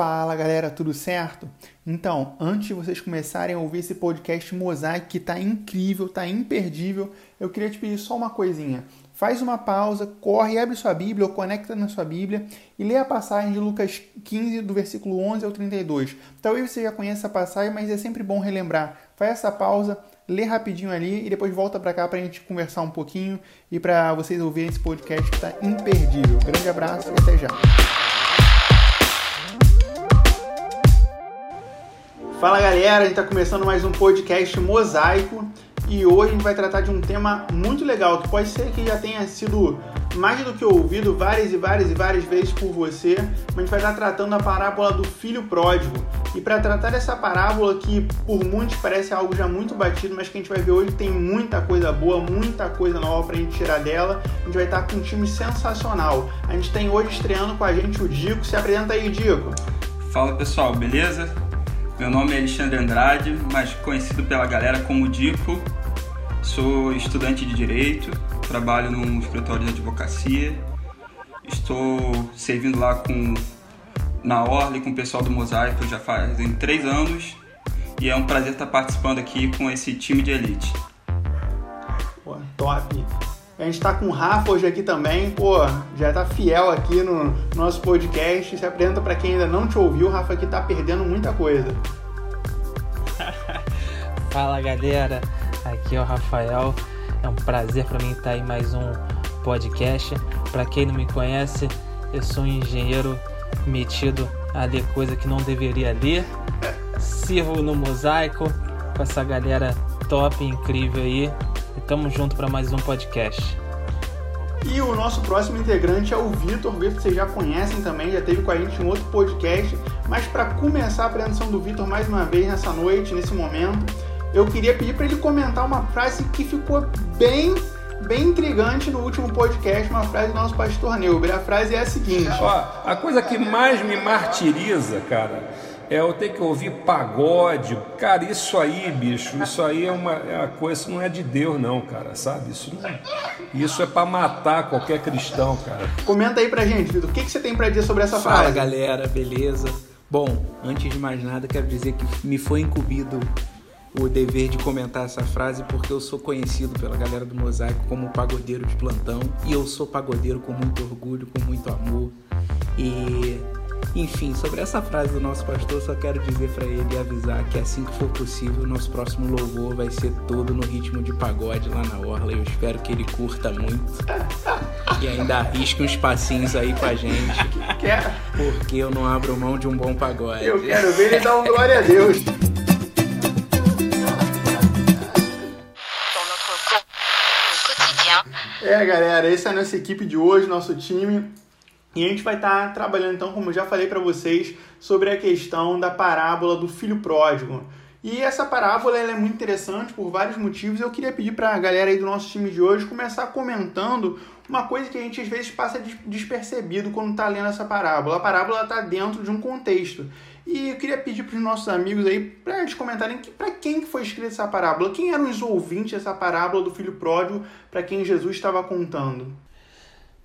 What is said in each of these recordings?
Fala galera, tudo certo? Então, antes de vocês começarem a ouvir esse podcast Mosaico que tá incrível, tá imperdível, eu queria te pedir só uma coisinha. Faz uma pausa, corre, abre sua Bíblia ou conecta na sua Bíblia e lê a passagem de Lucas 15, do versículo 11 ao 32. Talvez você já conheça a passagem, mas é sempre bom relembrar. Faz essa pausa, lê rapidinho ali e depois volta para cá para a gente conversar um pouquinho e para vocês ouvirem esse podcast que está imperdível. Grande abraço e até já. Fala galera, a gente está começando mais um podcast Mosaico e hoje a gente vai tratar de um tema muito legal que pode ser que já tenha sido mais do que ouvido várias e várias e várias vezes por você, mas a gente vai estar tratando da parábola do filho pródigo. E para tratar dessa parábola que por muitos parece algo já muito batido, mas que a gente vai ver hoje tem muita coisa boa, muita coisa nova para a gente tirar dela, a gente vai estar com um time sensacional. A gente tem hoje estreando com a gente o Dico. Se apresenta aí, Dico. Fala pessoal, beleza? Meu nome é Alexandre Andrade, mais conhecido pela galera como Dico. Sou estudante de Direito, trabalho num escritório de advocacia. Estou servindo lá com na Orle com o pessoal do Mosaico já fazem três anos e é um prazer estar participando aqui com esse time de elite. Pô, top! A gente está com o Rafa hoje aqui também, pô, já está fiel aqui no nosso podcast. Se apresenta para quem ainda não te ouviu, o Rafa aqui está perdendo muita coisa. Fala galera, aqui é o Rafael. É um prazer para mim estar em mais um podcast. Para quem não me conhece, eu sou um engenheiro metido a ler coisa que não deveria ler. Sirvo no mosaico com essa galera top, incrível aí. E tamo junto para mais um podcast. E o nosso próximo integrante é o Vitor. O Vitor vocês já conhecem também, já teve com a gente um outro podcast. Mas para começar a apresentação do Vitor mais uma vez nessa noite, nesse momento, eu queria pedir para ele comentar uma frase que ficou bem bem intrigante no último podcast, uma frase do nosso pastor Neuber. A frase é a seguinte: Ó, a coisa que mais me martiriza, cara, é eu ter que ouvir pagode. Cara, isso aí, bicho, isso aí é uma, é uma coisa, isso não é de Deus, não, cara, sabe? Isso, não, isso é para matar qualquer cristão, cara. Comenta aí pra gente, Vitor, o que, que você tem para dizer sobre essa Fala, frase? galera, beleza? Bom, antes de mais nada, quero dizer que me foi incumbido o dever de comentar essa frase porque eu sou conhecido pela galera do Mosaico como pagodeiro de plantão e eu sou pagodeiro com muito orgulho, com muito amor. E enfim, sobre essa frase do nosso pastor, só quero dizer para ele e avisar que assim que for possível, o nosso próximo louvor vai ser todo no ritmo de pagode lá na Orla. Eu espero que ele curta muito e ainda arrisque uns passinhos aí com a gente, Quer- porque eu não abro mão de um bom pagode. Eu quero ver ele dar um glória a Deus. É, galera, essa é a nossa equipe de hoje, nosso time. E a gente vai estar trabalhando, então, como eu já falei para vocês, sobre a questão da parábola do filho pródigo. E essa parábola é muito interessante por vários motivos. Eu queria pedir para a galera aí do nosso time de hoje começar comentando uma coisa que a gente às vezes passa des- despercebido quando está lendo essa parábola. A parábola está dentro de um contexto. E eu queria pedir para os nossos amigos aí para eles comentarem que, para quem que foi escrita essa parábola, quem eram os ouvintes dessa parábola do filho pródigo para quem Jesus estava contando.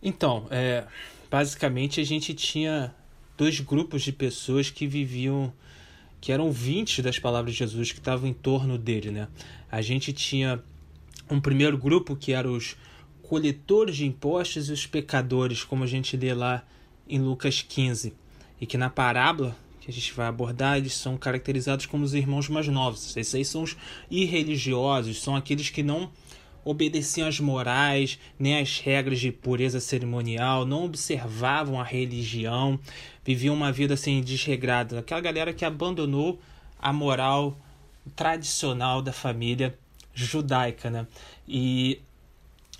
Então, é, basicamente a gente tinha dois grupos de pessoas que viviam, que eram ouvintes das palavras de Jesus, que estavam em torno dele, né? A gente tinha um primeiro grupo que eram os coletores de impostos e os pecadores, como a gente lê lá em Lucas 15, e que na parábola que a gente vai abordar, eles são caracterizados como os irmãos mais novos. Esses aí são os irreligiosos, são aqueles que não obedeciam às morais, nem às regras de pureza cerimonial, não observavam a religião, viviam uma vida assim desregrada. Aquela galera que abandonou a moral tradicional da família judaica, né? E,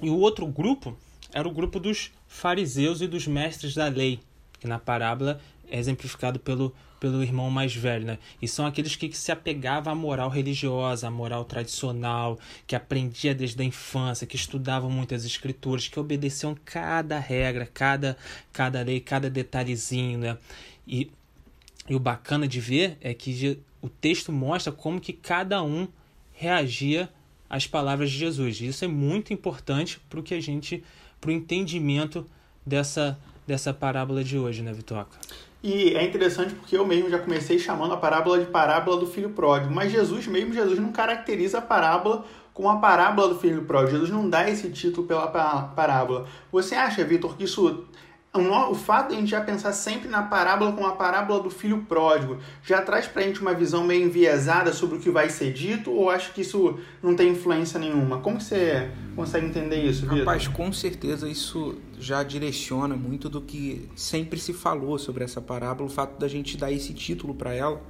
e o outro grupo era o grupo dos fariseus e dos mestres da lei, que na parábola é exemplificado pelo, pelo irmão mais velho, né? E são aqueles que, que se apegavam à moral religiosa, à moral tradicional, que aprendia desde a infância, que estudavam muitas escrituras, que obedeciam cada regra, cada, cada lei, cada detalhezinho, né? E, e o bacana de ver é que o texto mostra como que cada um reagia às palavras de Jesus. E isso é muito importante para o que a gente, para o entendimento dessa dessa parábola de hoje, né, Vitoca? E é interessante porque eu mesmo já comecei chamando a parábola de parábola do filho pródigo, mas Jesus mesmo, Jesus não caracteriza a parábola como a parábola do filho pródigo. Jesus não dá esse título pela parábola. Você acha, Vitor, que isso o fato de a gente já pensar sempre na parábola como a parábola do filho pródigo já traz para a gente uma visão meio enviesada sobre o que vai ser dito ou acho que isso não tem influência nenhuma? Como você consegue entender isso, Vitor? Rapaz, com certeza isso já direciona muito do que sempre se falou sobre essa parábola, o fato da gente dar esse título para ela,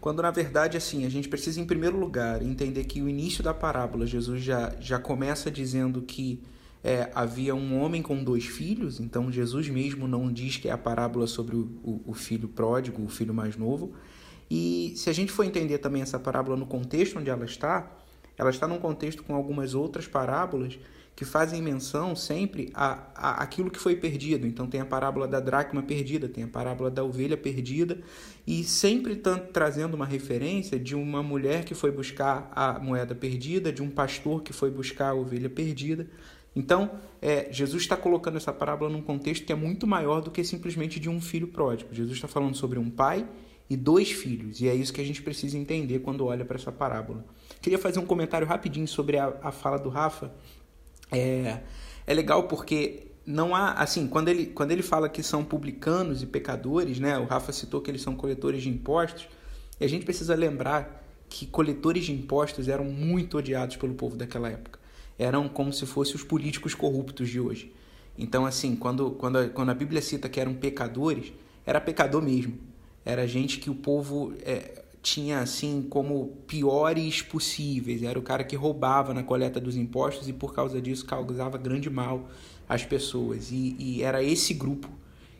quando na verdade assim, a gente precisa em primeiro lugar entender que o início da parábola Jesus já, já começa dizendo que é, havia um homem com dois filhos, então Jesus mesmo não diz que é a parábola sobre o, o, o, filho pródigo, o filho mais novo. E se a gente for entender também essa parábola no contexto onde ela está, ela está num contexto com algumas outras parábolas que fazem menção sempre a, a aquilo que foi perdido. Então tem a parábola da dracma perdida, tem a parábola da ovelha perdida, e sempre trazendo uma referência de uma mulher que foi buscar a moeda perdida, de um pastor que foi buscar a ovelha perdida. Então, é, Jesus está colocando essa parábola num contexto que é muito maior do que simplesmente de um filho pródigo. Jesus está falando sobre um pai e dois filhos, e é isso que a gente precisa entender quando olha para essa parábola. Queria fazer um comentário rapidinho sobre a, a fala do Rafa. É, é legal porque não há, assim, quando ele, quando ele fala que são publicanos e pecadores, né? O Rafa citou que eles são coletores de impostos, e a gente precisa lembrar que coletores de impostos eram muito odiados pelo povo daquela época eram como se fossem os políticos corruptos de hoje. Então, assim, quando, quando, a, quando a Bíblia cita que eram pecadores, era pecador mesmo. Era gente que o povo é, tinha, assim, como piores possíveis. Era o cara que roubava na coleta dos impostos e, por causa disso, causava grande mal às pessoas. E, e era esse grupo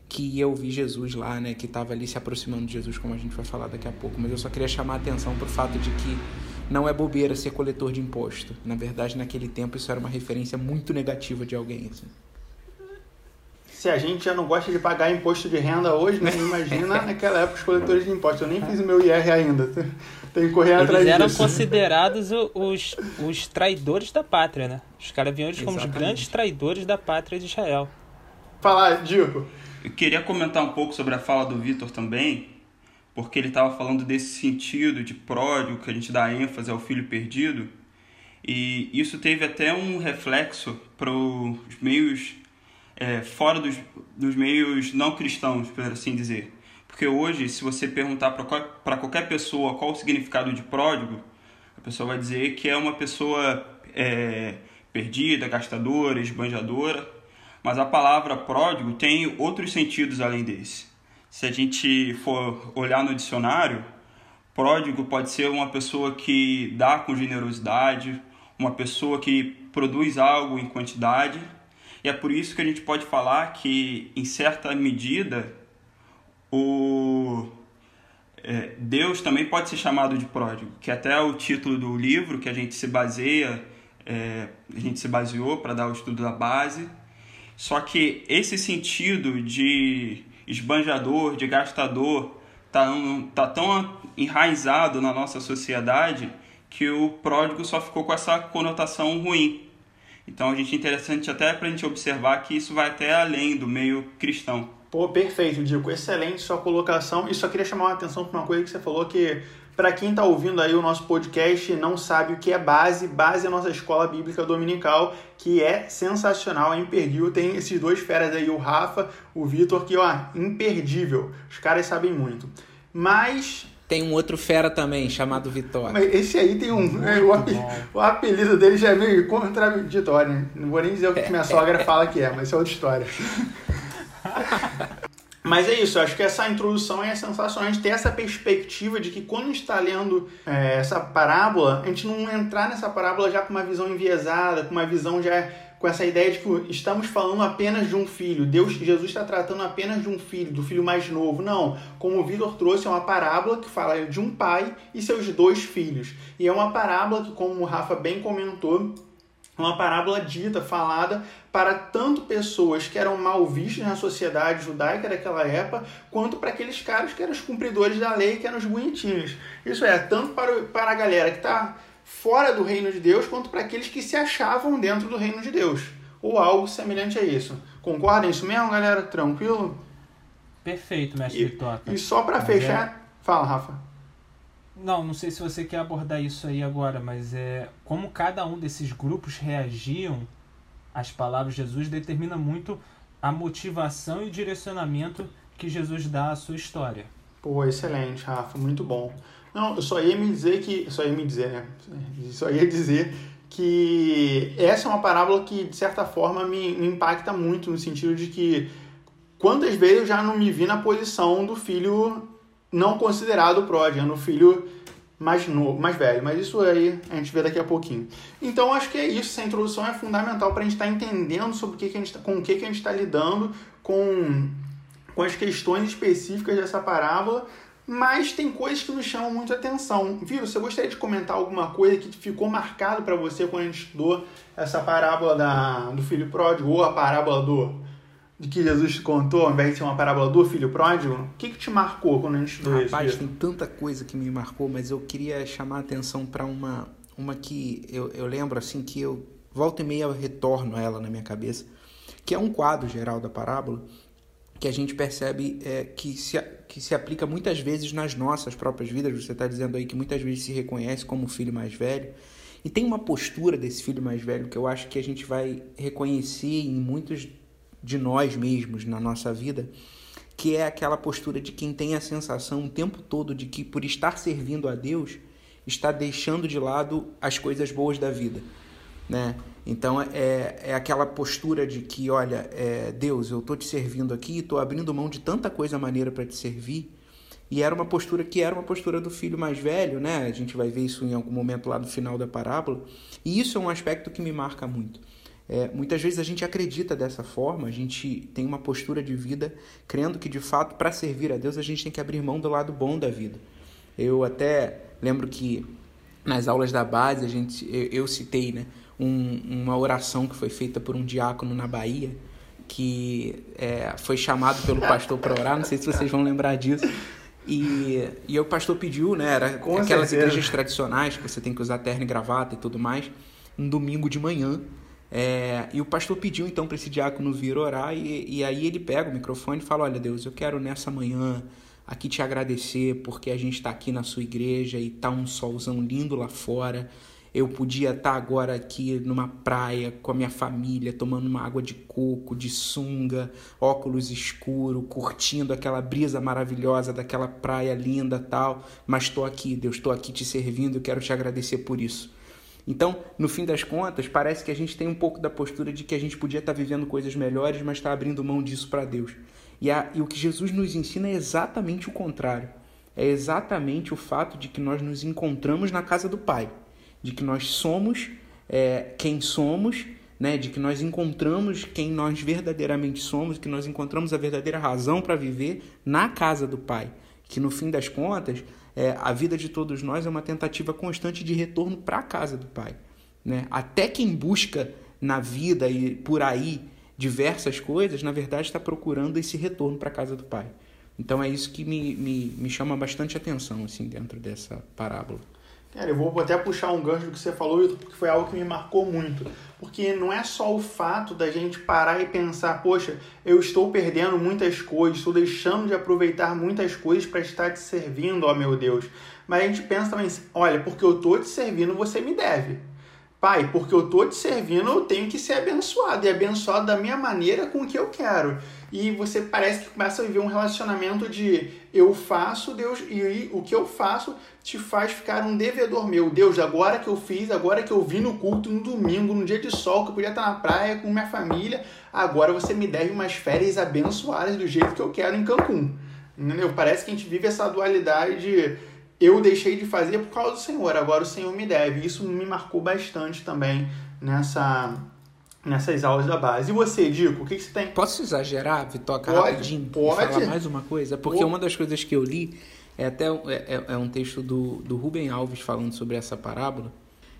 que ia ouvir Jesus lá, né? Que estava ali se aproximando de Jesus, como a gente vai falar daqui a pouco. Mas eu só queria chamar a atenção para o fato de que não é bobeira ser coletor de imposto. Na verdade, naquele tempo isso era uma referência muito negativa de alguém. Assim. Se a gente já não gosta de pagar imposto de renda hoje, né? Imagina naquela época os coletores de impostos. Eu nem fiz o meu IR ainda. Tem que correr Eles atrás eram disso. considerados os, os traidores da pátria, né? Os caras vinham eles como os grandes traidores da pátria de Israel. Falar, Dico. Eu queria comentar um pouco sobre a fala do Vitor também, porque ele estava falando desse sentido de pródigo, que a gente dá ênfase ao filho perdido, e isso teve até um reflexo para os meios é, fora dos, dos meios não cristãos, por assim dizer. Porque hoje, se você perguntar para qualquer pessoa qual o significado de pródigo, a pessoa vai dizer que é uma pessoa é, perdida, gastadora, esbanjadora, mas a palavra pródigo tem outros sentidos além desse se a gente for olhar no dicionário, pródigo pode ser uma pessoa que dá com generosidade, uma pessoa que produz algo em quantidade. E é por isso que a gente pode falar que, em certa medida, o é, Deus também pode ser chamado de pródigo, que até o título do livro que a gente se baseia, é, a gente se baseou para dar o estudo da base. Só que esse sentido de esbanjador, de gastador, tá, tá tão enraizado na nossa sociedade que o pródigo só ficou com essa conotação ruim. Então a gente é interessante até para a gente observar que isso vai até além do meio cristão. Pô, perfeito, Dico. Excelente sua colocação. E só queria chamar a atenção para uma coisa que você falou que para quem está ouvindo aí o nosso podcast e não sabe o que é base, base é a nossa escola bíblica dominical, que é sensacional, é imperdível. Tem esses dois feras aí, o Rafa, o Vitor, que ó, imperdível. Os caras sabem muito. Mas tem um outro fera também, chamado Vitória. Mas esse aí tem um. É, o, apelido, o, apelido dele já é meio contraditório. Né? Não vou nem dizer o que minha sogra fala que é, mas isso é outra história. Mas é isso, eu acho que essa introdução é sensacional. A gente ter essa perspectiva de que quando a gente está lendo é, essa parábola, a gente não entrar nessa parábola já com uma visão enviesada, com uma visão já com essa ideia de que estamos falando apenas de um filho. Deus, Jesus está tratando apenas de um filho, do filho mais novo. Não, como o Vitor trouxe, é uma parábola que fala de um pai e seus dois filhos. E é uma parábola que, como o Rafa bem comentou, uma parábola dita, falada para tanto pessoas que eram mal vistas na sociedade judaica daquela época, quanto para aqueles caras que eram os cumpridores da lei, que eram os bonitinhos. Isso é, tanto para, para a galera que está fora do reino de Deus, quanto para aqueles que se achavam dentro do reino de Deus, ou algo semelhante a isso. Concordam? É isso mesmo, galera? Tranquilo? Perfeito, mestre E, Toca. e só pra Mas fechar. Fala, Rafa. Não, não sei se você quer abordar isso aí agora, mas é como cada um desses grupos reagiam às palavras de Jesus determina muito a motivação e direcionamento que Jesus dá à sua história. Pô, excelente, Rafa, muito bom. Não, eu só ia me dizer que. Só ia me dizer, né? Só ia dizer que essa é uma parábola que, de certa forma, me, me impacta muito, no sentido de que quantas vezes eu já não me vi na posição do filho não considerado pródigo, no filho mais novo, mais velho, mas isso aí a gente vê daqui a pouquinho. Então acho que é isso, essa introdução é fundamental para a gente estar entendendo sobre o que, que a gente tá, com o que, que a gente está lidando, com, com as questões específicas dessa parábola, mas tem coisas que nos chamam muito a atenção. Viu? Você gostaria de comentar alguma coisa que ficou marcado para você quando a gente estudou essa parábola da, do filho pródigo ou a parábola do de que Jesus te contou, ao invés de ser uma parábola do filho pródigo? O que, que te marcou quando a gente estudou Rapaz, isso? tem tanta coisa que me marcou, mas eu queria chamar a atenção para uma, uma que eu, eu lembro assim que eu volta e meia eu retorno a ela na minha cabeça, que é um quadro geral da parábola que a gente percebe é, que, se, que se aplica muitas vezes nas nossas próprias vidas. Você está dizendo aí que muitas vezes se reconhece como filho mais velho. E tem uma postura desse filho mais velho que eu acho que a gente vai reconhecer em muitos de nós mesmos na nossa vida, que é aquela postura de quem tem a sensação o tempo todo de que por estar servindo a Deus está deixando de lado as coisas boas da vida, né? Então é, é aquela postura de que, olha, é, Deus, eu tô te servindo aqui, tô abrindo mão de tanta coisa maneira para te servir. E era uma postura que era uma postura do filho mais velho, né? A gente vai ver isso em algum momento lá no final da parábola. E isso é um aspecto que me marca muito. É, muitas vezes a gente acredita dessa forma, a gente tem uma postura de vida crendo que de fato para servir a Deus a gente tem que abrir mão do lado bom da vida. Eu até lembro que nas aulas da base a gente, eu, eu citei né, um, uma oração que foi feita por um diácono na Bahia que é, foi chamado pelo pastor para orar, não sei se vocês vão lembrar disso. E, e o pastor pediu, né? Era Com aquelas certeza. igrejas tradicionais que você tem que usar terno e gravata e tudo mais, um domingo de manhã. É, e o pastor pediu então para esse diácono vir orar, e, e aí ele pega o microfone e fala: Olha, Deus, eu quero nessa manhã aqui te agradecer porque a gente está aqui na sua igreja e tá um solzão lindo lá fora. Eu podia estar agora aqui numa praia com a minha família, tomando uma água de coco, de sunga, óculos escuro, curtindo aquela brisa maravilhosa daquela praia linda tal. Mas estou aqui, Deus, estou aqui te servindo, quero te agradecer por isso. Então, no fim das contas, parece que a gente tem um pouco da postura de que a gente podia estar vivendo coisas melhores, mas está abrindo mão disso para Deus. E, a, e o que Jesus nos ensina é exatamente o contrário. É exatamente o fato de que nós nos encontramos na casa do Pai, de que nós somos é, quem somos, né? de que nós encontramos quem nós verdadeiramente somos, que nós encontramos a verdadeira razão para viver na casa do Pai. Que no fim das contas, é, a vida de todos nós é uma tentativa constante de retorno para a casa do Pai. Né? Até quem busca na vida e por aí diversas coisas, na verdade está procurando esse retorno para a casa do Pai. Então é isso que me, me, me chama bastante atenção assim dentro dessa parábola. Cara, eu vou até puxar um gancho do que você falou, porque foi algo que me marcou muito. Porque não é só o fato da gente parar e pensar, poxa, eu estou perdendo muitas coisas, estou deixando de aproveitar muitas coisas para estar te servindo, ó meu Deus. Mas a gente pensa também, olha, porque eu estou te servindo, você me deve. Pai, porque eu estou te servindo, eu tenho que ser abençoado. E abençoado da minha maneira com o que eu quero. E você parece que começa a viver um relacionamento de eu faço, Deus, e o que eu faço te faz ficar um devedor meu. Deus, agora que eu fiz, agora que eu vim no culto no domingo, no dia de sol, que eu podia estar na praia com minha família, agora você me deve umas férias abençoadas do jeito que eu quero em Cancún. Entendeu? Parece que a gente vive essa dualidade de eu deixei de fazer por causa do Senhor, agora o Senhor me deve. Isso me marcou bastante também nessa, nessas aulas da base. E você, Dico, o que, que você tem? Posso exagerar, Vitoca, Pode, rapidinho? pode. E falar mais uma coisa? Porque uma das coisas que eu li é até é, é- é um texto do, do Rubem Alves falando sobre essa parábola.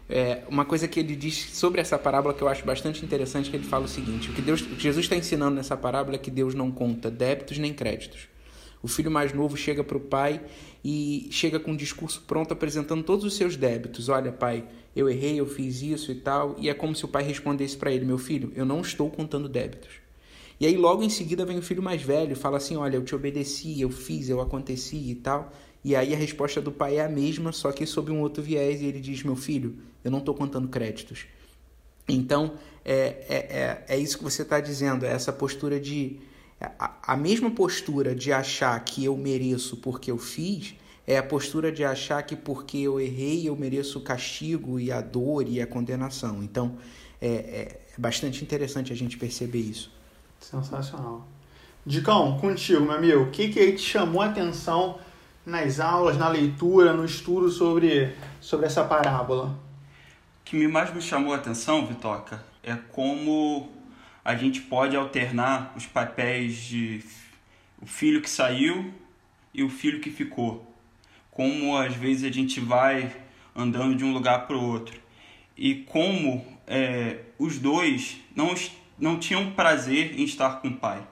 É, uma coisa que ele diz sobre essa parábola que eu acho bastante interessante, que ele fala o seguinte, o que, Deus, o que Jesus está ensinando nessa parábola é que Deus não conta débitos nem créditos. O filho mais novo chega para o pai e chega com um discurso pronto apresentando todos os seus débitos. Olha, pai, eu errei, eu fiz isso e tal. E é como se o pai respondesse para ele: Meu filho, eu não estou contando débitos. E aí logo em seguida vem o filho mais velho, fala assim: "Olha, eu te obedeci, eu fiz, eu aconteci e tal". E aí a resposta do pai é a mesma, só que sob um outro viés, e ele diz: "Meu filho, eu não estou contando créditos". Então, é, é, é, é isso que você está dizendo, é essa postura de. A, a mesma postura de achar que eu mereço porque eu fiz, é a postura de achar que porque eu errei eu mereço o castigo e a dor e a condenação. Então, é, é, é bastante interessante a gente perceber isso. Sensacional. Dicão, contigo, meu amigo, o que, que aí te chamou a atenção nas aulas, na leitura, no estudo sobre, sobre essa parábola? O que me mais me chamou a atenção, Vitoca, é como a gente pode alternar os papéis de o filho que saiu e o filho que ficou. Como às vezes a gente vai andando de um lugar para o outro. E como é, os dois não, não tinham prazer em estar com o pai.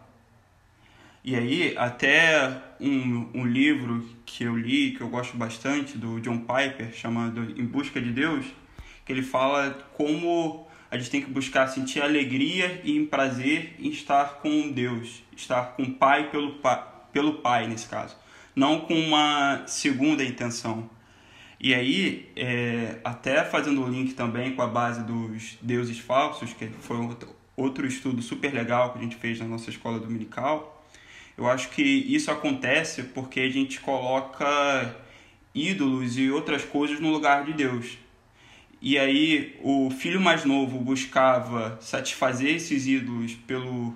E aí, até um, um livro que eu li, que eu gosto bastante, do John Piper, chamado Em Busca de Deus, que ele fala como a gente tem que buscar sentir alegria e prazer em estar com Deus, estar com o Pai pelo, pelo Pai, nesse caso, não com uma segunda intenção. E aí, é, até fazendo o link também com a base dos deuses falsos, que foi outro estudo super legal que a gente fez na nossa escola dominical, eu acho que isso acontece porque a gente coloca ídolos e outras coisas no lugar de Deus. E aí o filho mais novo buscava satisfazer esses ídolos pelo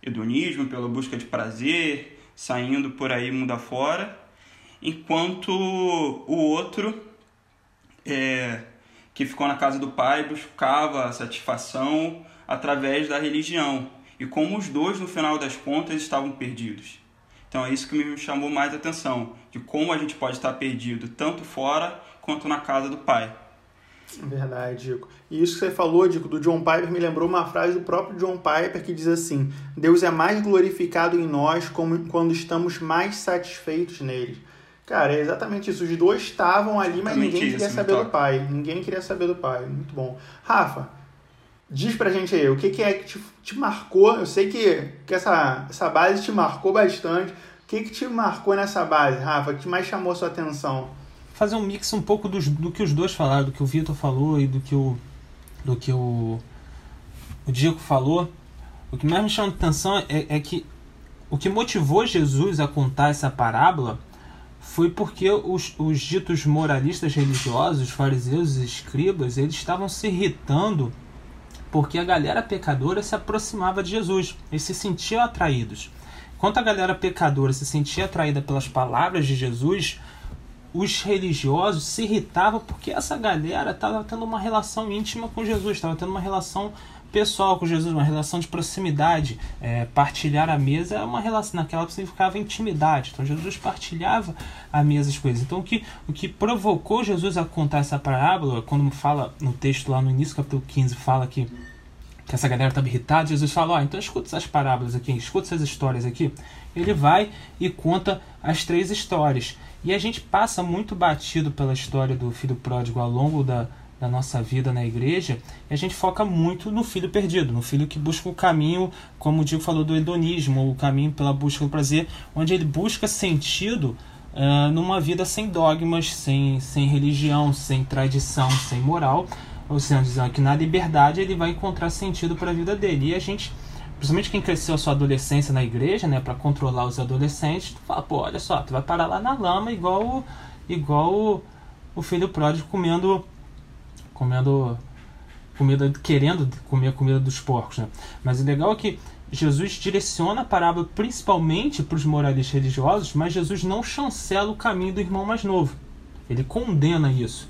hedonismo, pela busca de prazer, saindo por aí mundo afora, enquanto o outro, é, que ficou na casa do pai, buscava satisfação através da religião e como os dois, no final das contas, estavam perdidos. Então é isso que me chamou mais atenção, de como a gente pode estar perdido tanto fora quanto na casa do Pai. Verdade, Dico. E isso que você falou, Dico, do John Piper, me lembrou uma frase do próprio John Piper que diz assim: Deus é mais glorificado em nós como quando estamos mais satisfeitos nele. Cara, é exatamente isso. Os dois estavam ali, mas ninguém queria isso, saber do pai. Ninguém queria saber do pai. Muito bom. Rafa, Diz pra gente aí, o que, que é que te, te, marcou? Eu sei que, que essa, essa base te marcou bastante. O que, que te marcou nessa base, Rafa? O que mais chamou a sua atenção? Fazer um mix um pouco dos, do que os dois falaram, do que o Vitor falou e do que o, do que o, o Diego falou. O que mais me chama atenção é, é que o que motivou Jesus a contar essa parábola foi porque os, os ditos moralistas religiosos, os fariseus e escribas, eles estavam se irritando porque a galera pecadora se aproximava de Jesus, eles se sentiam atraídos. Enquanto a galera pecadora se sentia atraída pelas palavras de Jesus, os religiosos se irritavam porque essa galera estava tendo uma relação íntima com Jesus, estava tendo uma relação pessoal com Jesus, uma relação de proximidade. É, partilhar a mesa é uma relação, naquela significava intimidade. Então Jesus partilhava a mesa as coisas. Então o que, o que provocou Jesus a contar essa parábola, quando fala no texto lá no início, capítulo 15, fala que, que essa galera estava irritada, Jesus fala, ó, oh, então escuta essas parábolas aqui, escuta essas histórias aqui. Ele vai e conta as três histórias. E a gente passa muito batido pela história do filho pródigo ao longo da, da nossa vida na igreja, e a gente foca muito no filho perdido, no filho que busca o caminho, como o Diego falou, do hedonismo, o caminho pela busca do prazer, onde ele busca sentido uh, numa vida sem dogmas, sem, sem religião, sem tradição, sem moral, ou seja, que na liberdade ele vai encontrar sentido para a vida dele. E a gente, principalmente quem cresceu a sua adolescência na igreja, né, para controlar os adolescentes, tu fala, pô, olha só, tu vai parar lá na lama igual, igual o, o filho pródigo comendo comendo comida, querendo comer a comida dos porcos. Né? Mas o legal é que Jesus direciona a parábola principalmente para os moralistas religiosos, mas Jesus não chancela o caminho do irmão mais novo. Ele condena isso.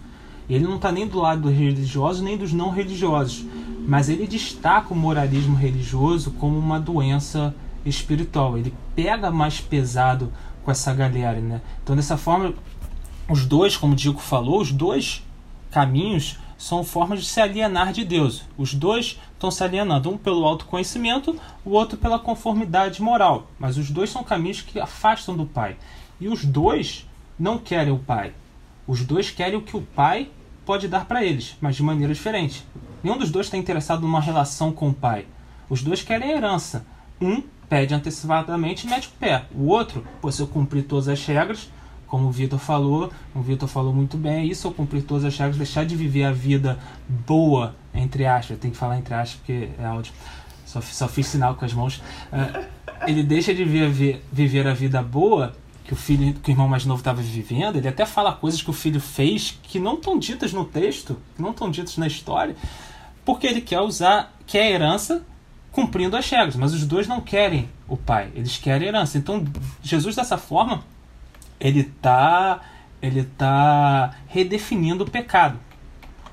Ele não está nem do lado dos religiosos nem dos não religiosos, mas ele destaca o moralismo religioso como uma doença espiritual. Ele pega mais pesado com essa galera, né? Então dessa forma, os dois, como o Diego falou, os dois caminhos são formas de se alienar de Deus. Os dois estão se alienando, um pelo autoconhecimento, o outro pela conformidade moral. Mas os dois são caminhos que afastam do Pai. E os dois não querem o Pai. Os dois querem o que o Pai pode dar para eles, mas de maneira diferente. Nenhum dos dois está interessado numa relação com o Pai. Os dois querem herança, Um pede antecipadamente e mete o pé. O outro, pô, se eu cumprir todas as regras, como o Vitor falou, o Vitor falou muito bem, isso eu cumprir todas as regras, deixar de viver a vida boa, entre aspas, tem que falar entre aspas porque é áudio, só, só fiz sinal com as mãos. Uh, ele deixa de viver, viver a vida boa que o filho, que o irmão mais novo estava vivendo, ele até fala coisas que o filho fez que não estão ditas no texto, que não estão ditas na história, porque ele quer usar, quer a herança cumprindo as regras, mas os dois não querem o pai, eles querem a herança. Então, Jesus dessa forma, ele está ele tá redefinindo o pecado.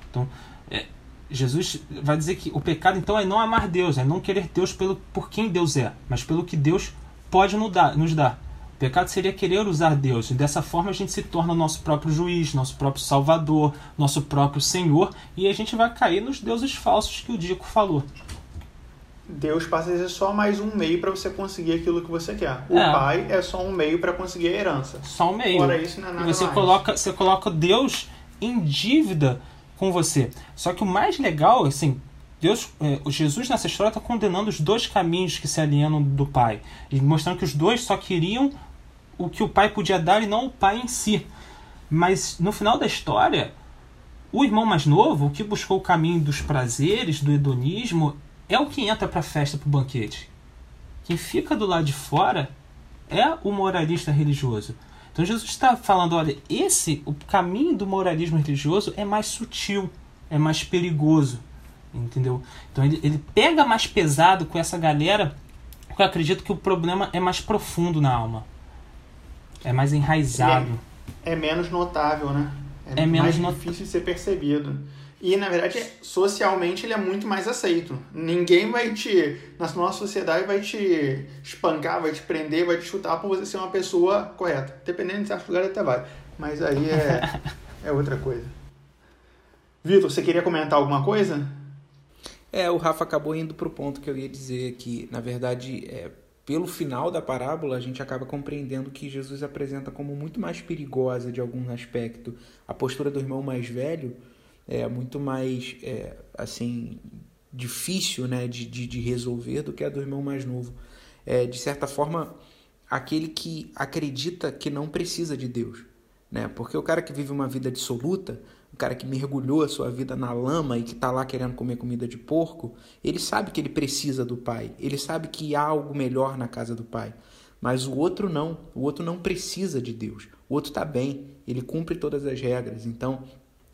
Então, é, Jesus vai dizer que o pecado então é não amar Deus, é não querer Deus pelo por quem Deus é, mas pelo que Deus pode nos dar. Pecado seria querer usar Deus, e dessa forma a gente se torna nosso próprio juiz, nosso próprio salvador, nosso próprio Senhor, e a gente vai cair nos deuses falsos que o Dico falou. Deus passa a ser só mais um meio para você conseguir aquilo que você quer. O É. pai é só um meio para conseguir a herança. Só um meio. Fora isso, não é nada e você mais. coloca, você coloca Deus em dívida com você. Só que o mais legal, assim, Deus, é, o Jesus nessa história está condenando os dois caminhos que se alienam do Pai, e mostrando que os dois só queriam o que o Pai podia dar e não o Pai em si. Mas no final da história, o irmão mais novo, o que buscou o caminho dos prazeres, do hedonismo, é o que entra para a festa, para o banquete. Quem fica do lado de fora é o moralista religioso. Então Jesus está falando, olha, esse, o caminho do moralismo religioso é mais sutil, é mais perigoso, entendeu? Então ele, ele pega mais pesado com essa galera, porque eu acredito que o problema é mais profundo na alma, é mais enraizado. É menos notável, né? É menos mais not- difícil de ser percebido. E, na verdade, socialmente ele é muito mais aceito. Ninguém vai te, na nossa sociedade, vai te espancar, vai te prender, vai te chutar por você ser uma pessoa correta. Dependendo de certos lugares até vai. Mas aí é, é outra coisa. Vitor, você queria comentar alguma coisa? É, o Rafa acabou indo pro ponto que eu ia dizer que, na verdade, é, pelo final da parábola, a gente acaba compreendendo que Jesus apresenta como muito mais perigosa, de algum aspecto, a postura do irmão mais velho, é muito mais, é, assim, difícil né, de, de, de resolver do que a do irmão mais novo. É, de certa forma, aquele que acredita que não precisa de Deus. Né? Porque o cara que vive uma vida dissoluta, o cara que mergulhou a sua vida na lama e que está lá querendo comer comida de porco, ele sabe que ele precisa do pai, ele sabe que há algo melhor na casa do pai. Mas o outro não, o outro não precisa de Deus. O outro está bem, ele cumpre todas as regras. Então,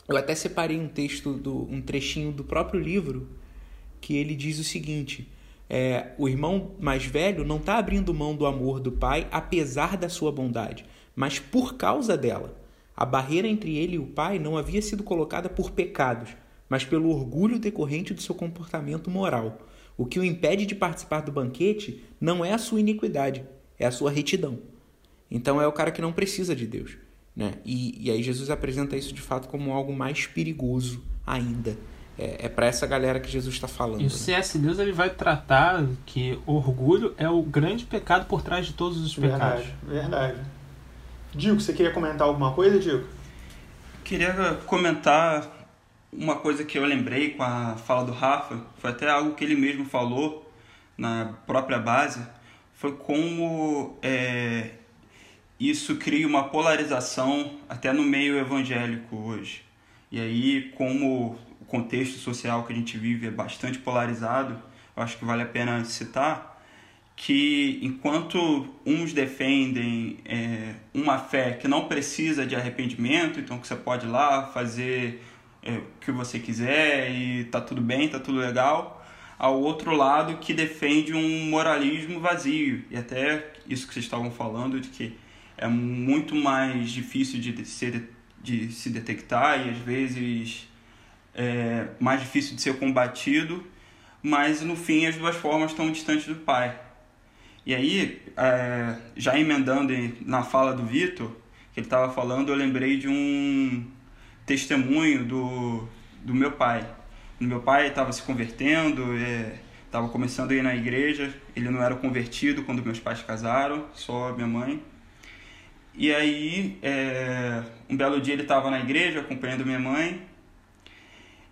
eu até separei um texto, do, um trechinho do próprio livro, que ele diz o seguinte: é, o irmão mais velho não está abrindo mão do amor do pai apesar da sua bondade, mas por causa dela. A barreira entre ele e o pai não havia sido colocada por pecados, mas pelo orgulho decorrente do seu comportamento moral. O que o impede de participar do banquete não é a sua iniquidade, é a sua retidão. Então é o cara que não precisa de Deus. Né? E, e aí Jesus apresenta isso de fato como algo mais perigoso ainda. É, é para essa galera que Jesus está falando. E o né? C.S. Lewis ele vai tratar que orgulho é o grande pecado por trás de todos os pecados. Verdade, verdade. Diego, você queria comentar alguma coisa, Diego? Queria comentar uma coisa que eu lembrei com a fala do Rafa, foi até algo que ele mesmo falou na própria base, foi como é, isso cria uma polarização até no meio evangélico hoje. E aí, como o contexto social que a gente vive é bastante polarizado, eu acho que vale a pena citar que enquanto uns defendem é, uma fé que não precisa de arrependimento, então que você pode ir lá fazer é, o que você quiser e tá tudo bem, tá tudo legal, ao outro lado que defende um moralismo vazio e até isso que vocês estavam falando de que é muito mais difícil de ser de se detectar e às vezes é mais difícil de ser combatido, mas no fim as duas formas estão distantes do Pai. E aí, é, já emendando na fala do Vitor, que ele estava falando, eu lembrei de um testemunho do, do meu pai. O meu pai estava se convertendo, estava começando a ir na igreja, ele não era convertido quando meus pais casaram, só minha mãe. E aí, é, um belo dia ele estava na igreja acompanhando minha mãe,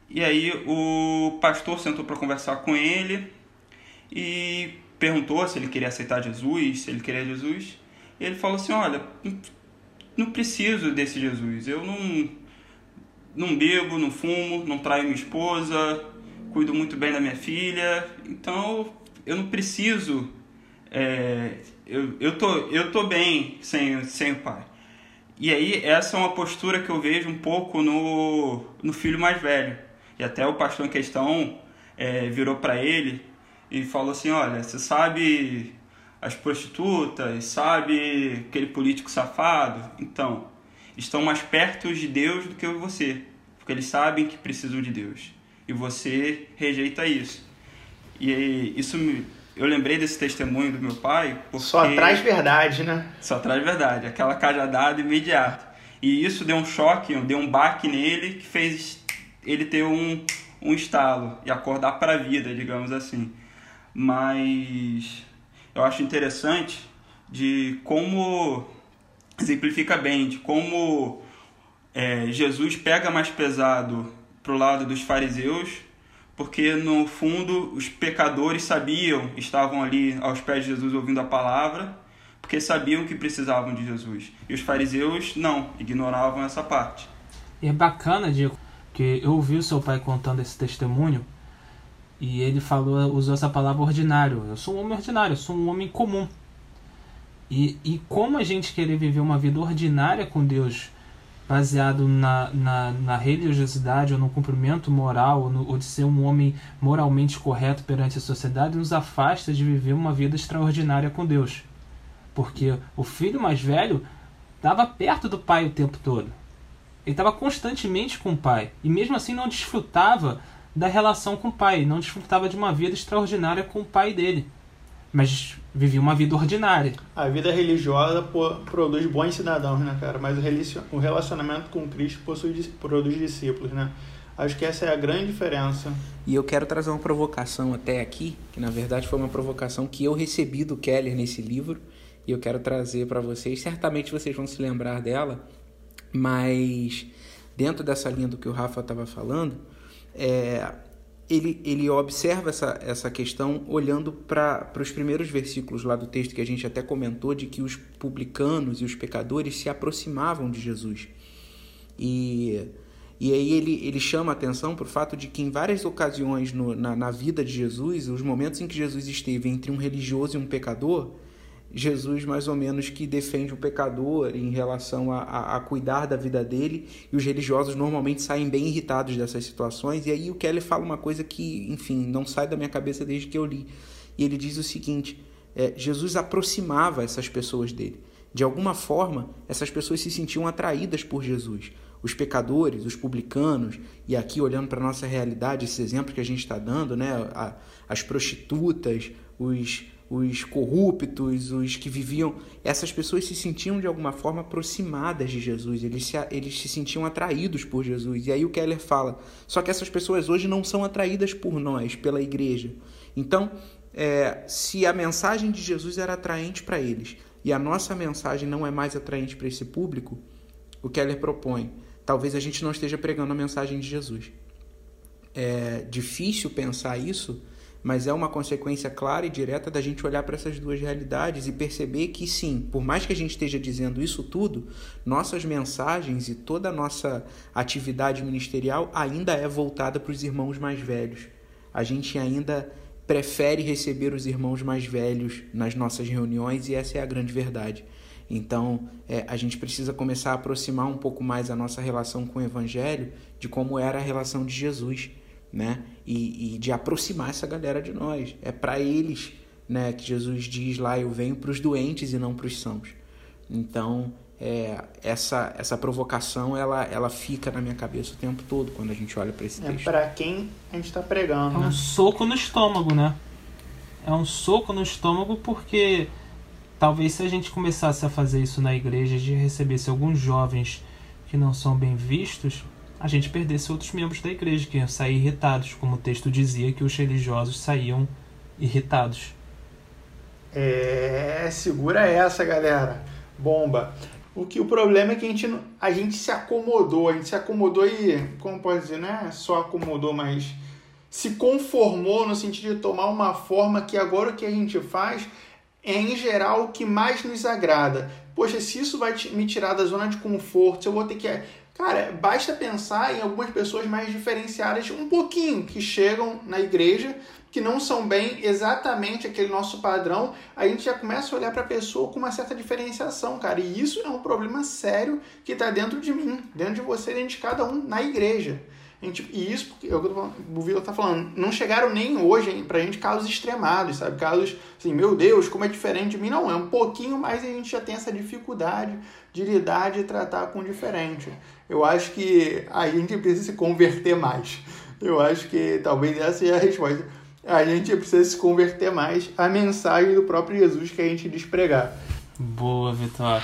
e aí o pastor sentou para conversar com ele e perguntou se ele queria aceitar Jesus, se ele queria Jesus. E ele falou assim: Olha, não preciso desse Jesus. Eu não, não bebo, não fumo, não traio minha esposa, cuido muito bem da minha filha. Então eu não preciso. É, eu, eu, tô, eu tô bem sem, sem o pai. E aí, essa é uma postura que eu vejo um pouco no, no filho mais velho. E até o pastor em questão é, virou para ele e falou assim: Olha, você sabe as prostitutas, sabe aquele político safado? Então, estão mais perto de Deus do que você, porque eles sabem que precisam de Deus. E você rejeita isso. E isso me, eu lembrei desse testemunho do meu pai. Porque Só traz verdade, né? Só traz verdade, aquela cajadada imediata. E isso deu um choque, deu um baque nele que fez ele ter um, um estalo e acordar para a vida, digamos assim. Mas eu acho interessante de como exemplifica bem, de como é, Jesus pega mais pesado pro lado dos fariseus porque no fundo os pecadores sabiam, estavam ali aos pés de Jesus ouvindo a palavra, porque sabiam que precisavam de Jesus. E os fariseus não, ignoravam essa parte. E é bacana, Diego, que eu ouvi o seu pai contando esse testemunho e ele falou, usou essa palavra ordinário. Eu sou um homem ordinário, eu sou um homem comum. E, e como a gente querer viver uma vida ordinária com Deus baseado na, na, na, religiosidade ou no cumprimento moral ou, no, ou, de ser um homem moralmente correto perante a sociedade nos afasta de viver uma vida extraordinária com Deus. Porque o filho mais velho estava perto do pai o tempo todo. Ele estava constantemente com o pai e mesmo assim não desfrutava da relação com o pai, não desfrutava de uma vida extraordinária com o pai dele mas vivia uma vida ordinária. A vida religiosa produz bons cidadãos, né, cara? Mas o relacionamento com Cristo possui, produz discípulos, né? Acho que essa é a grande diferença. E eu quero trazer uma provocação até aqui, que na verdade foi uma provocação que eu recebi do Keller nesse livro, e eu quero trazer para vocês. Certamente vocês vão se lembrar dela, mas dentro dessa linha do que o Rafa estava falando, é, ele, ele observa essa, essa questão olhando para os primeiros versículos lá do texto que a gente até comentou, de que os publicanos e os pecadores se aproximavam de Jesus. E, e aí ele, ele chama atenção para o fato de que em várias ocasiões no, na, na vida de Jesus, os momentos em que Jesus esteve entre um religioso e um pecador, Jesus mais ou menos que defende o pecador em relação a, a, a, cuidar da vida dele e os religiosos normalmente saem bem irritados dessas situações e aí o Kelly fala uma coisa que enfim não sai da minha cabeça desde que eu li. E ele diz o seguinte é, Jesus aproximava essas pessoas dele. De alguma forma essas pessoas se sentiam atraídas por Jesus. Os pecadores, os publicanos, e aqui olhando para a nossa realidade, esse exemplo que a gente está dando, né, as prostitutas, os, os corruptos, os que viviam, essas pessoas se sentiam de alguma forma aproximadas de Jesus, eles se, eles se sentiam atraídos por Jesus. E aí o Keller fala: só que essas pessoas hoje não são atraídas por nós, pela igreja. Então, é, se a mensagem de Jesus era atraente para eles e a nossa mensagem não é mais atraente para esse público, o Keller propõe: talvez a gente não esteja pregando a mensagem de Jesus. É difícil pensar isso mas é uma consequência clara e direta da gente olhar para essas duas realidades e perceber que sim, por mais que a gente esteja dizendo isso tudo, nossas mensagens e toda a nossa atividade ministerial ainda é voltada para os irmãos mais velhos. A gente ainda prefere receber os irmãos mais velhos nas nossas reuniões e essa é a grande verdade. Então, é, a gente precisa começar a aproximar um pouco mais a nossa relação com o Evangelho de como era a relação de Jesus né? E, e de aproximar essa galera de nós. É para eles, né, que Jesus diz lá: eu venho para os doentes e não para os sãos. Então, é, essa essa provocação ela ela fica na minha cabeça o tempo todo quando a gente olha para esse é texto. É para quem a gente está pregando. É um né? soco no estômago, né? É um soco no estômago porque talvez se a gente começasse a fazer isso na igreja de recebesse alguns jovens que não são bem vistos, a gente perdesse outros membros da igreja que iam sair irritados, como o texto dizia que os religiosos saíam irritados. É, segura essa, galera. Bomba. O que o problema é que a gente, a gente se acomodou, a gente se acomodou e, como pode dizer, né? Só acomodou, mas se conformou no sentido de tomar uma forma que agora o que a gente faz é, em geral, o que mais nos agrada. Poxa, se isso vai me tirar da zona de conforto, se eu vou ter que. Cara, basta pensar em algumas pessoas mais diferenciadas, um pouquinho, que chegam na igreja, que não são bem exatamente aquele nosso padrão, a gente já começa a olhar para a pessoa com uma certa diferenciação, cara. E isso é um problema sério que está dentro de mim, dentro de você, dentro de cada um na igreja. Gente, e isso, porque é o que o Vitor tá falando, não chegaram nem hoje hein, pra gente casos extremados, sabe? Casos assim, meu Deus, como é diferente de mim. Não, é um pouquinho mais e a gente já tem essa dificuldade de lidar, de tratar com o diferente. Eu acho que a gente precisa se converter mais. Eu acho que talvez essa seja a resposta. A gente precisa se converter mais à mensagem do próprio Jesus que a gente diz pregar. Boa, Vitória.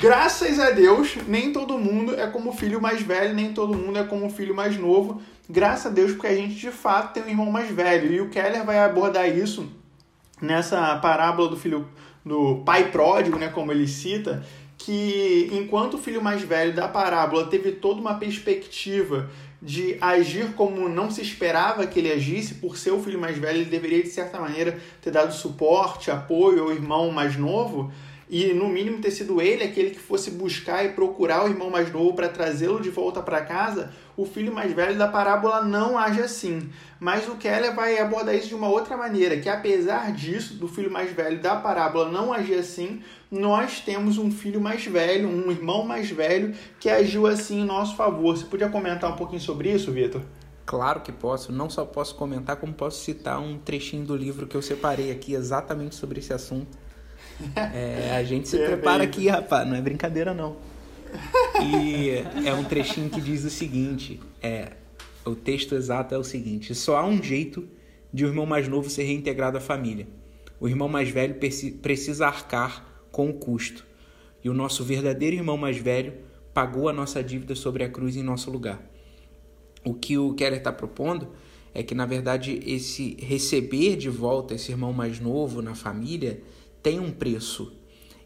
Graças a Deus, nem todo mundo é como o filho mais velho, nem todo mundo é como o filho mais novo. Graças a Deus, porque a gente de fato tem um irmão mais velho. E o Keller vai abordar isso nessa parábola do filho do pai pródigo, né, como ele cita, que enquanto o filho mais velho da parábola teve toda uma perspectiva de agir como não se esperava que ele agisse, por ser o filho mais velho, ele deveria de certa maneira ter dado suporte, apoio ao irmão mais novo e no mínimo ter sido ele aquele que fosse buscar e procurar o irmão mais novo para trazê-lo de volta para casa, o filho mais velho da parábola não age assim. Mas o Keller vai abordar isso de uma outra maneira, que apesar disso, do filho mais velho da parábola não agir assim, nós temos um filho mais velho, um irmão mais velho, que agiu assim em nosso favor. Você podia comentar um pouquinho sobre isso, Vitor? Claro que posso. Não só posso comentar, como posso citar um trechinho do livro que eu separei aqui exatamente sobre esse assunto é, a gente se é prepara aqui, rapaz, não é brincadeira não. E é um trechinho que diz o seguinte: é, o texto exato é o seguinte: só há um jeito de o irmão mais novo ser reintegrado à família. O irmão mais velho precisa arcar com o custo. E o nosso verdadeiro irmão mais velho pagou a nossa dívida sobre a cruz em nosso lugar. O que o Keller está propondo é que, na verdade, esse receber de volta esse irmão mais novo na família tem um preço.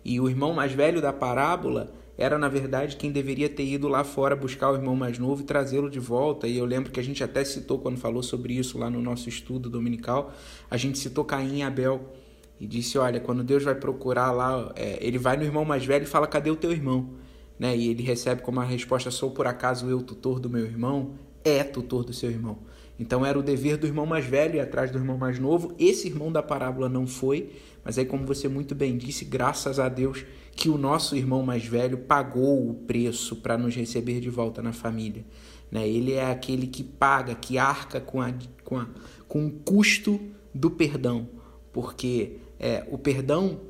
E o irmão mais velho da parábola era, na verdade, quem deveria ter ido lá fora buscar o irmão mais novo e trazê-lo de volta. E eu lembro que a gente até citou quando falou sobre isso lá no nosso estudo dominical, a gente citou Caim e Abel e disse: Olha, quando Deus vai procurar lá, é, ele vai no irmão mais velho e fala: Cadê o teu irmão? Né? E ele recebe como a resposta: Sou por acaso eu tutor do meu irmão? É tutor do seu irmão. Então era o dever do irmão mais velho ir atrás do irmão mais novo. Esse irmão da parábola não foi, mas aí, como você muito bem disse, graças a Deus que o nosso irmão mais velho pagou o preço para nos receber de volta na família. Né? Ele é aquele que paga, que arca com, a, com, a, com o custo do perdão, porque é, o perdão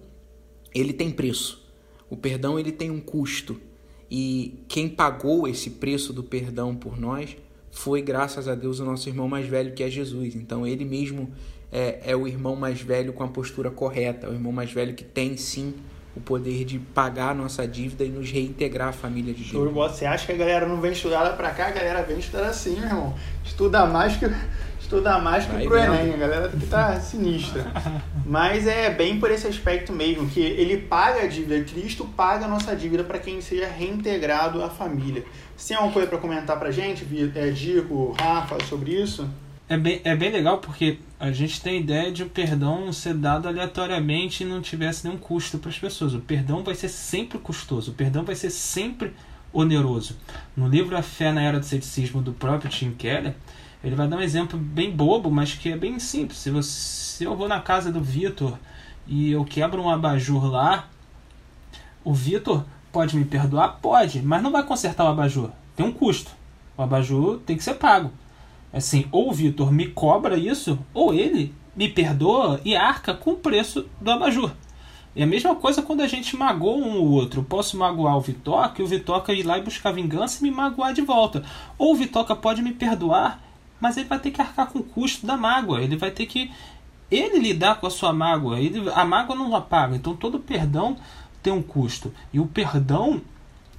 ele tem preço, o perdão ele tem um custo e quem pagou esse preço do perdão por nós foi, graças a Deus, o nosso irmão mais velho, que é Jesus. Então, ele mesmo é, é o irmão mais velho com a postura correta, o irmão mais velho que tem sim o poder de pagar a nossa dívida e nos reintegrar à família de Deus. Você acha que a galera não vem estudar lá pra cá? A galera vem estudar assim, meu irmão. Estuda mais que, estuda mais que pro Enem. A galera que tá sinistra. Mas é bem por esse aspecto mesmo, que ele paga a dívida, Cristo paga a nossa dívida para quem seja reintegrado à família. Você tem alguma coisa para comentar pra gente, é, Dico, Rafa, sobre isso? É bem, é bem legal porque a gente tem a ideia de o perdão ser dado aleatoriamente e não tivesse nenhum custo para as pessoas. O perdão vai ser sempre custoso, o perdão vai ser sempre oneroso. No livro A Fé na Era do Ceticismo, do próprio Tim Keller, ele vai dar um exemplo bem bobo, mas que é bem simples. Se, você, se eu vou na casa do Vitor e eu quebro um abajur lá, o Vitor pode me perdoar? Pode, mas não vai consertar o abajur. Tem um custo. O abajur tem que ser pago. Assim, ou o Vitor me cobra isso, ou ele me perdoa e arca com o preço do abajur. E a mesma coisa quando a gente magoa um ou outro. Posso magoar o Vitoca e o Vitoca ir lá e buscar vingança e me magoar de volta. Ou o Vitoca pode me perdoar, mas ele vai ter que arcar com o custo da mágoa. Ele vai ter que ele lidar com a sua mágoa. Ele, a mágoa não apaga. Então todo perdão tem um custo. E o perdão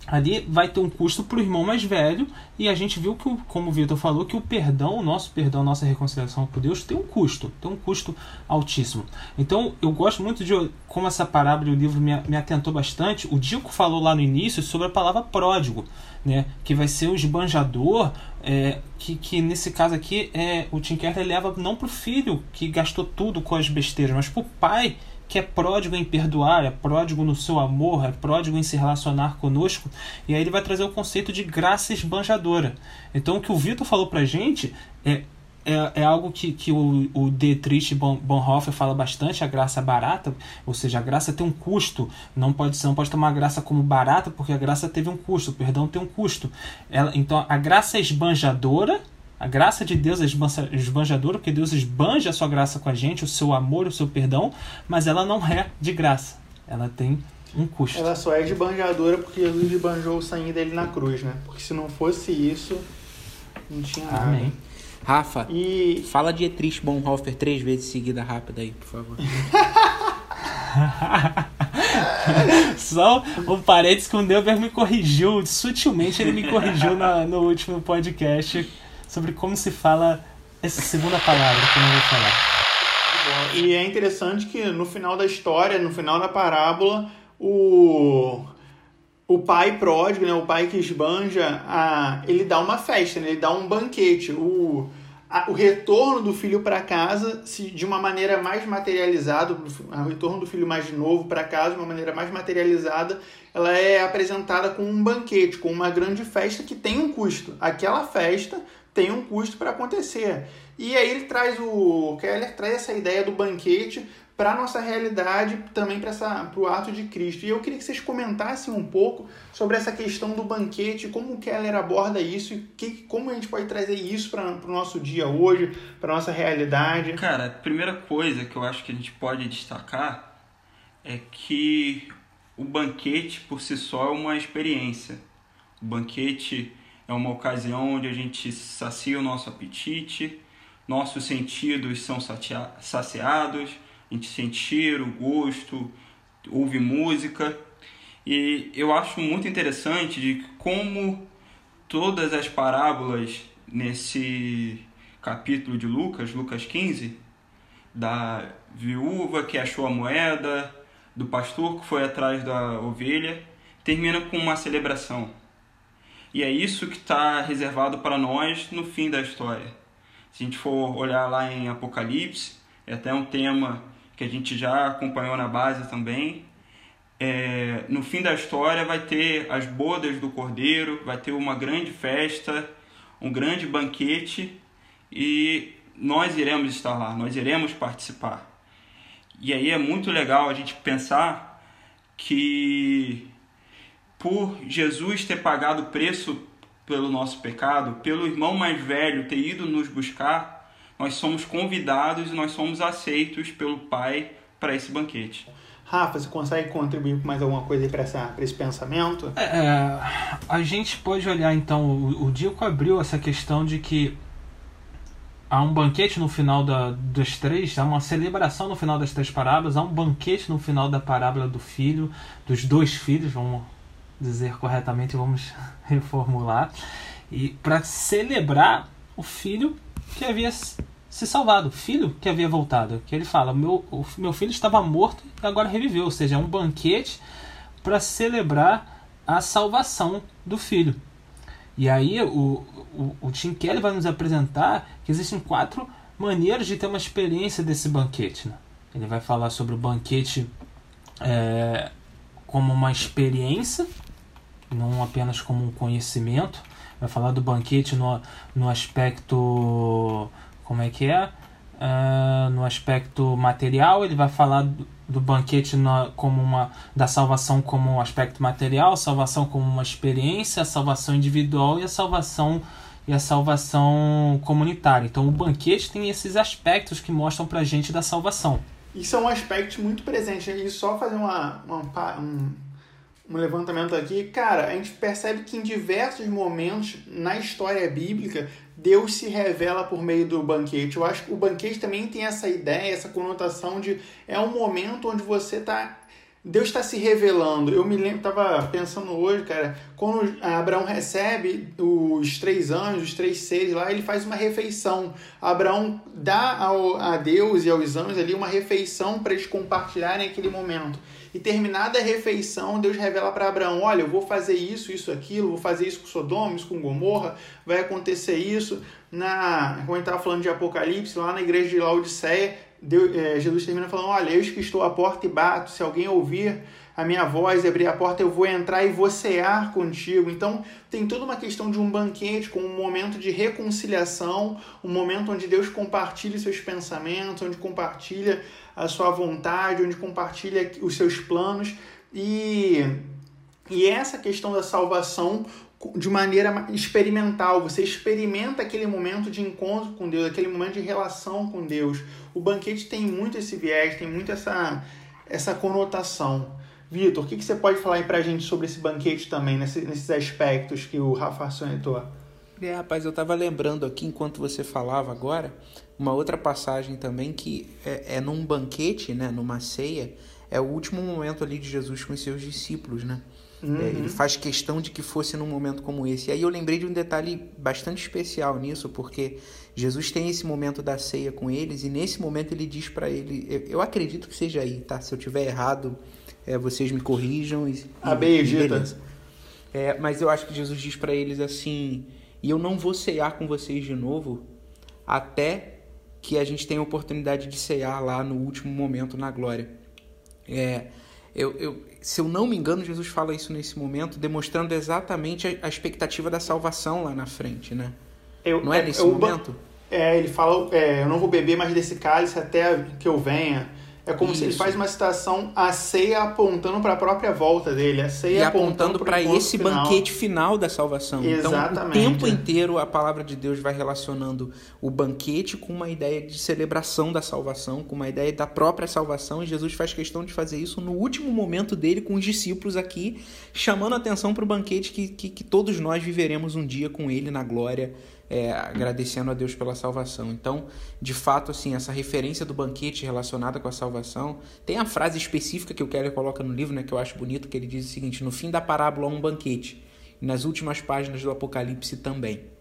ali vai ter um custo para o irmão mais velho e a gente viu que, como o Vitor falou, que o perdão, o nosso perdão, nossa reconciliação com Deus tem um custo, tem um custo altíssimo. Então eu gosto muito de como essa parábola e o livro me, me atentou bastante. O Dico falou lá no início sobre a palavra pródigo, né, que vai ser o esbanjador, é, que, que nesse caso aqui é, o Tim Keller leva não para o filho que gastou tudo com as besteiras, mas para o pai que é pródigo em perdoar, é pródigo no seu amor, é pródigo em se relacionar conosco. E aí ele vai trazer o conceito de graça esbanjadora. Então o que o Vitor falou pra gente é, é, é algo que, que o, o Dietrich Bonhoeffer fala bastante, a graça barata, ou seja, a graça tem um custo. Não pode, você não pode tomar a graça como barata, porque a graça teve um custo, o perdão tem um custo. Ela, então a graça esbanjadora a graça de Deus é esbanjadora, porque Deus esbanja a sua graça com a gente, o seu amor, o seu perdão, mas ela não é de graça. Ela tem um custo. Ela só é esbanjadora porque Jesus esbanjou o sangue dele na cruz, né? Porque se não fosse isso, não tinha nada. Amém. Rafa, e... fala de Dietrich Bonhoeffer três vezes seguida rápida aí, por favor. Só um parênteses que o Neuber me corrigiu, sutilmente ele me corrigiu na, no último podcast sobre como se fala essa segunda palavra que eu não vou falar. E é interessante que no final da história, no final da parábola, o, o pai pródigo, né, o pai que esbanja, a, ele dá uma festa, né, ele dá um banquete. O, a, o retorno do filho para casa se, de uma maneira mais materializada, o retorno do filho mais novo para casa de uma maneira mais materializada, ela é apresentada com um banquete, com uma grande festa que tem um custo. Aquela festa tem um custo para acontecer. E aí ele traz o Keller traz essa ideia do banquete para a nossa realidade, também para o ato de Cristo. E eu queria que vocês comentassem um pouco sobre essa questão do banquete, como o Keller aborda isso e que, como a gente pode trazer isso para o nosso dia hoje, para nossa realidade. Cara, a primeira coisa que eu acho que a gente pode destacar é que o banquete por si só é uma experiência. O banquete é uma ocasião onde a gente sacia o nosso apetite, nossos sentidos são saciados, a gente sente cheiro, gosto, ouve música. E eu acho muito interessante de como todas as parábolas nesse capítulo de Lucas, Lucas 15, da viúva que achou a moeda, do pastor que foi atrás da ovelha, termina com uma celebração. E é isso que está reservado para nós no fim da história. Se a gente for olhar lá em Apocalipse, é até um tema que a gente já acompanhou na base também. É, no fim da história vai ter as bodas do cordeiro, vai ter uma grande festa, um grande banquete e nós iremos estar lá, nós iremos participar. E aí é muito legal a gente pensar que por Jesus ter pagado o preço pelo nosso pecado, pelo irmão mais velho ter ido nos buscar, nós somos convidados e nós somos aceitos pelo Pai para esse banquete. Rafa, você consegue contribuir com mais alguma coisa para esse pensamento? É, é, a gente pode olhar então, o, o Dico abriu essa questão de que há um banquete no final da, das três, há uma celebração no final das três parábolas, há um banquete no final da parábola do filho, dos dois filhos, vamos dizer corretamente, vamos reformular. E para celebrar o filho que havia se salvado, o filho que havia voltado. Que ele fala: meu, o meu filho estava morto e agora reviveu. Ou seja, é um banquete para celebrar a salvação do filho. E aí o, o, o Tim Kelly vai nos apresentar que existem quatro maneiras de ter uma experiência desse banquete. Né? Ele vai falar sobre o banquete é, como uma experiência não apenas como um conhecimento. Vai falar do banquete no, no aspecto. Como é que é? Uh, no aspecto material, ele vai falar do, do banquete na, como uma da salvação como um aspecto material, salvação como uma experiência, a salvação individual e a salvação e a salvação comunitária. Então o banquete tem esses aspectos que mostram pra gente da salvação. E são aspectos muito presentes. E só fazer uma, uma um, um levantamento aqui, cara, a gente percebe que em diversos momentos na história bíblica Deus se revela por meio do banquete. Eu acho que o banquete também tem essa ideia, essa conotação de é um momento onde você está Deus está se revelando. Eu me lembro, tava pensando hoje, cara, quando Abraão recebe os três anjos, os três seres lá, ele faz uma refeição. Abraão dá ao, a Deus e aos anjos ali uma refeição para eles compartilharem aquele momento. E terminada a refeição, Deus revela para Abraão: Olha, eu vou fazer isso, isso, aquilo, vou fazer isso com Sodoma, isso com Gomorra, vai acontecer isso. Na, gente estava falando de Apocalipse, lá na igreja de Laodiceia, Deus, é, Jesus termina falando: Olha, eis que estou à porta e bato, se alguém ouvir a minha voz e abrir a porta, eu vou entrar e vou cear contigo. Então, tem toda uma questão de um banquete com um momento de reconciliação, um momento onde Deus compartilha seus pensamentos, onde compartilha a sua vontade, onde compartilha os seus planos. E, e essa questão da salvação de maneira experimental. Você experimenta aquele momento de encontro com Deus, aquele momento de relação com Deus. O banquete tem muito esse viés, tem muito essa, essa conotação. Vitor, o que, que você pode falar aí pra gente sobre esse banquete também, nesse, nesses aspectos que o Rafa sonhou? É, rapaz, eu tava lembrando aqui, enquanto você falava agora, uma outra passagem também que é, é num banquete, né, numa ceia, é o último momento ali de Jesus com os seus discípulos, né? Uhum. É, ele faz questão de que fosse num momento como esse. E aí eu lembrei de um detalhe bastante especial nisso, porque Jesus tem esse momento da ceia com eles e nesse momento ele diz para ele, eu, eu, acredito que seja aí, tá? Se eu tiver errado, é, vocês me corrijam. E, A bendita. É, mas eu acho que Jesus diz para eles assim: e eu não vou cear com vocês de novo até que a gente tenha a oportunidade de cear lá no último momento na glória. É, eu, eu, se eu não me engano, Jesus fala isso nesse momento, demonstrando exatamente a, a expectativa da salvação lá na frente, né? Eu, não é, é nesse momento? É, ele fala, é, eu não vou beber mais desse cálice até que eu venha. É como Isso. se ele faz uma citação a ceia apontando para a própria volta dele, a ceia e apontando para esse final. banquete final da salvação. Exatamente. Então, o tempo inteiro a palavra de Deus vai relacionando o banquete com uma ideia de celebração da salvação, com uma ideia da própria salvação, e Jesus faz questão de fazer isso no último momento dele com os discípulos aqui, chamando a atenção para o banquete que, que, que todos nós viveremos um dia com ele na glória é, agradecendo a Deus pela salvação. Então, de fato, assim, essa referência do banquete relacionada com a salvação, tem a frase específica que o Keller coloca no livro, né, que eu acho bonito, que ele diz o seguinte: no fim da parábola há um banquete, e nas últimas páginas do Apocalipse também.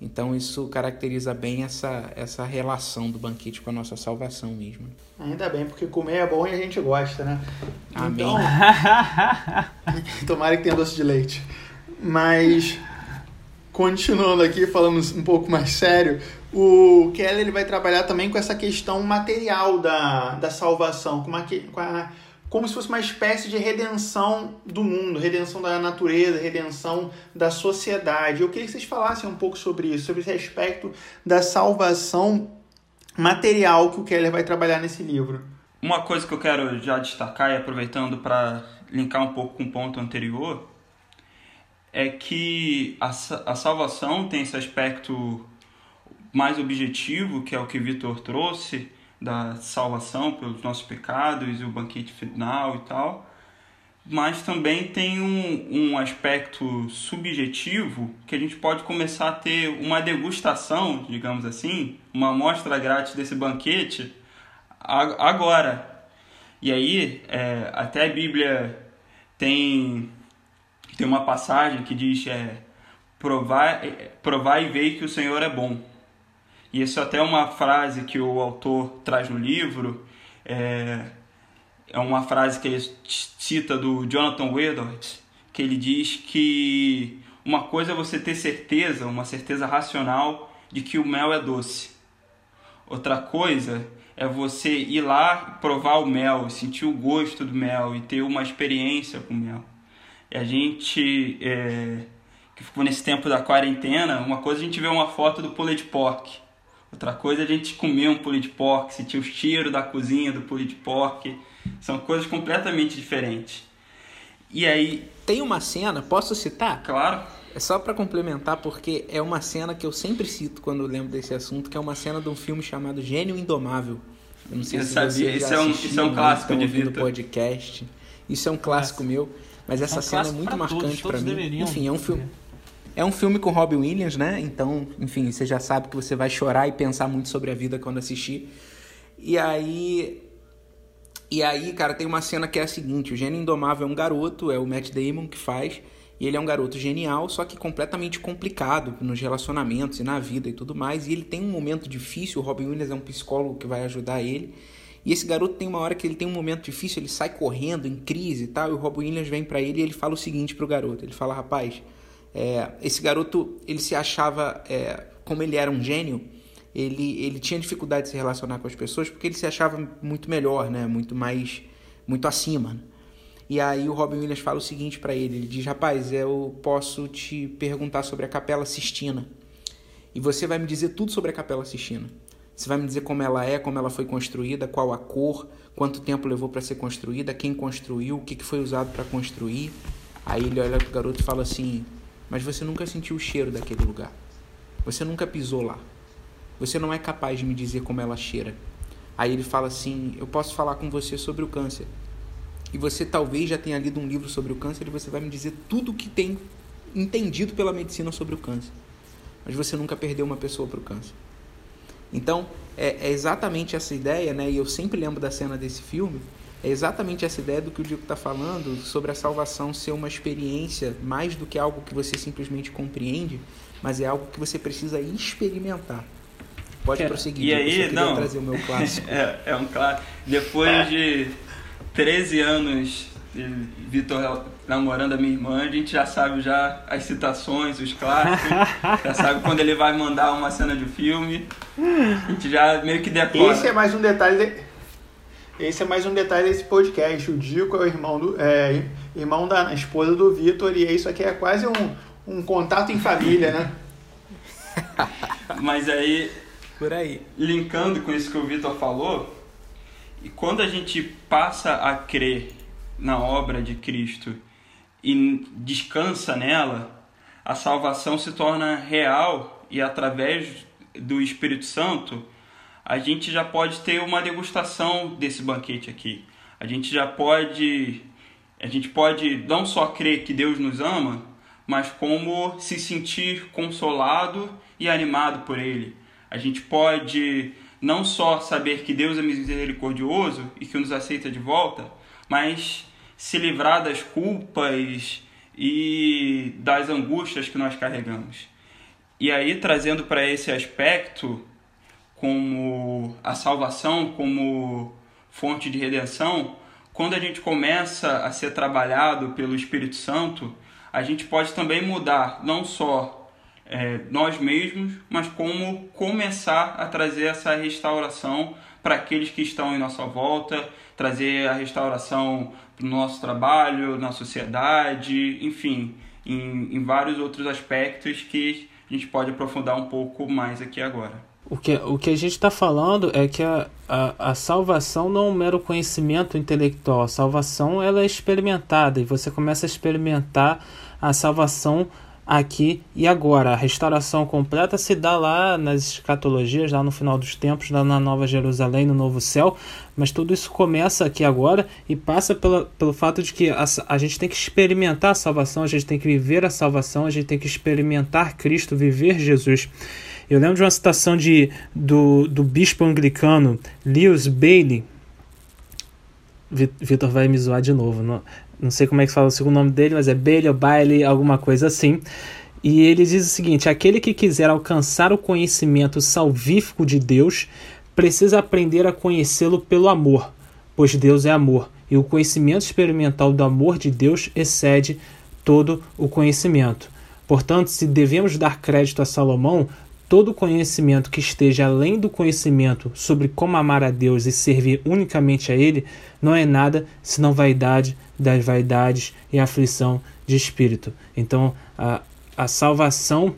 Então isso caracteriza bem essa, essa relação do banquete com a nossa salvação mesmo. Ainda bem, porque comer é bom e a gente gosta, né? Amém. Então, tomara que tenha doce de leite. Mas continuando aqui, falando um pouco mais sério, o Keller ele vai trabalhar também com essa questão material da, da salvação, com, uma, com a, como se fosse uma espécie de redenção do mundo, redenção da natureza, redenção da sociedade. Eu queria que vocês falassem um pouco sobre isso, sobre esse aspecto da salvação material que o Keller vai trabalhar nesse livro. Uma coisa que eu quero já destacar e aproveitando para linkar um pouco com o ponto anterior, é que a, a salvação tem esse aspecto mais objetivo, que é o que Vitor trouxe, da salvação pelos nossos pecados e o banquete final e tal, mas também tem um, um aspecto subjetivo que a gente pode começar a ter uma degustação, digamos assim, uma amostra grátis desse banquete agora. E aí, é, até a Bíblia tem tem uma passagem que diz é provar, provar e ver que o Senhor é bom. E isso é até uma frase que o autor traz no livro, é, é uma frase que ele cita do Jonathan Edwards, que ele diz que uma coisa é você ter certeza, uma certeza racional de que o mel é doce. Outra coisa é você ir lá provar o mel, sentir o gosto do mel e ter uma experiência com o mel a gente é, que ficou nesse tempo da quarentena, uma coisa a gente vê uma foto do pulled pork, outra coisa a gente comer um pulled pork, sentir o cheiro da cozinha do pulled pork, são coisas completamente diferentes. E aí tem uma cena, posso citar? Claro. É só para complementar porque é uma cena que eu sempre cito quando lembro desse assunto, que é uma cena de um filme chamado Gênio Indomável. Eu não sei eu se sabia. você já isso é um, isso é um clássico de vida. podcast. Isso é um clássico meu. Mas essa é um cena é muito marcante para mim. Enfim, é um filme. É um filme com Robin Williams, né? Então, enfim, você já sabe que você vai chorar e pensar muito sobre a vida quando assistir. E aí E aí, cara, tem uma cena que é a seguinte: o Gênio Indomável é um garoto, é o Matt Damon que faz, e ele é um garoto genial, só que completamente complicado nos relacionamentos e na vida e tudo mais. E ele tem um momento difícil, o Robin Williams é um psicólogo que vai ajudar ele. E esse garoto tem uma hora que ele tem um momento difícil, ele sai correndo em crise e tal, e o Robin Williams vem para ele e ele fala o seguinte pro garoto: ele fala, rapaz, é, esse garoto ele se achava, é, como ele era um gênio, ele, ele tinha dificuldade de se relacionar com as pessoas porque ele se achava muito melhor, né? Muito mais, muito acima. E aí o Robin Williams fala o seguinte para ele, ele diz, rapaz, eu posso te perguntar sobre a Capela Sistina e você vai me dizer tudo sobre a Capela Sistina. Você vai me dizer como ela é, como ela foi construída, qual a cor, quanto tempo levou para ser construída, quem construiu, o que foi usado para construir. Aí ele olha pro garoto e fala assim: Mas você nunca sentiu o cheiro daquele lugar. Você nunca pisou lá. Você não é capaz de me dizer como ela cheira. Aí ele fala assim: Eu posso falar com você sobre o câncer. E você talvez já tenha lido um livro sobre o câncer e você vai me dizer tudo o que tem entendido pela medicina sobre o câncer. Mas você nunca perdeu uma pessoa para o câncer. Então, é, é, exatamente essa ideia, né? E eu sempre lembro da cena desse filme. É exatamente essa ideia do que o Diego está falando sobre a salvação ser uma experiência mais do que algo que você simplesmente compreende, mas é algo que você precisa experimentar. Pode prosseguir. E aí, eu não. trazer o meu clássico. é, é um clássico. Depois de 13 anos Vitor namorando a minha irmã, a gente já sabe já as citações, os clássicos, já sabe quando ele vai mandar uma cena de filme, a gente já meio que decora. Esse é mais um detalhe de... Esse é mais um detalhe desse podcast. O Dico é o irmão do é, irmão da esposa do Vitor e isso aqui é quase um, um contato em família, né? Mas aí por aí, linkando com isso que o Vitor falou, e quando a gente passa a crer na obra de Cristo e descansa nela, a salvação se torna real e através do Espírito Santo, a gente já pode ter uma degustação desse banquete aqui. A gente já pode a gente pode não só crer que Deus nos ama, mas como se sentir consolado e animado por ele. A gente pode não só saber que Deus é misericordioso e que nos aceita de volta, mas se livrar das culpas e das angústias que nós carregamos. E aí, trazendo para esse aspecto, como a salvação, como fonte de redenção, quando a gente começa a ser trabalhado pelo Espírito Santo, a gente pode também mudar não só é, nós mesmos, mas como começar a trazer essa restauração para aqueles que estão em nossa volta, trazer a restauração para o nosso trabalho, na sociedade, enfim, em, em vários outros aspectos que a gente pode aprofundar um pouco mais aqui agora. O que, o que a gente está falando é que a, a, a, salvação não é um mero conhecimento intelectual. A salvação ela é experimentada e você começa a experimentar a salvação aqui e agora. A restauração completa se dá lá nas escatologias, lá no final dos tempos, lá na Nova Jerusalém, no Novo Céu, mas tudo isso começa aqui agora e passa pela, pelo fato de que a, a gente tem que experimentar a salvação, a gente tem que viver a salvação, a gente tem que experimentar Cristo, viver Jesus. Eu lembro de uma citação de, do, do bispo anglicano Lewis Bailey. Vitor vai me zoar de novo. Não, não sei como é que fala o segundo nome dele, mas é Bailey ou Bailey, alguma coisa assim. E ele diz o seguinte: aquele que quiser alcançar o conhecimento salvífico de Deus precisa aprender a conhecê-lo pelo amor, pois Deus é amor, e o conhecimento experimental do amor de Deus excede todo o conhecimento. Portanto, se devemos dar crédito a Salomão, todo conhecimento que esteja além do conhecimento sobre como amar a Deus e servir unicamente a Ele não é nada senão vaidade das vaidades e aflição de espírito. Então, a, a salvação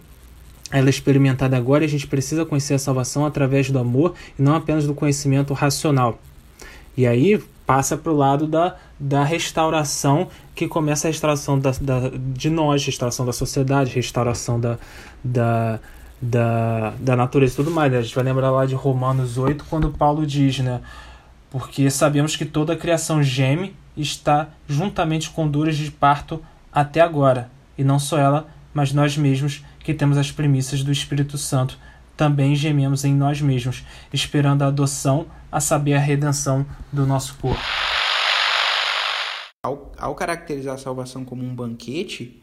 ela é experimentada agora e a gente precisa conhecer a salvação através do amor e não apenas do conhecimento racional. E aí passa para o lado da, da restauração, que começa a restauração da, da, de nós, restauração da sociedade, restauração da, da, da, da natureza e tudo mais. Né? A gente vai lembrar lá de Romanos 8, quando Paulo diz, né? Porque sabemos que toda a criação geme está juntamente com dores de parto até agora, e não só ela, mas nós mesmos que temos as premissas do Espírito Santo também gememos em nós mesmos, esperando a adoção, a saber, a redenção do nosso corpo. Ao, ao caracterizar a salvação como um banquete,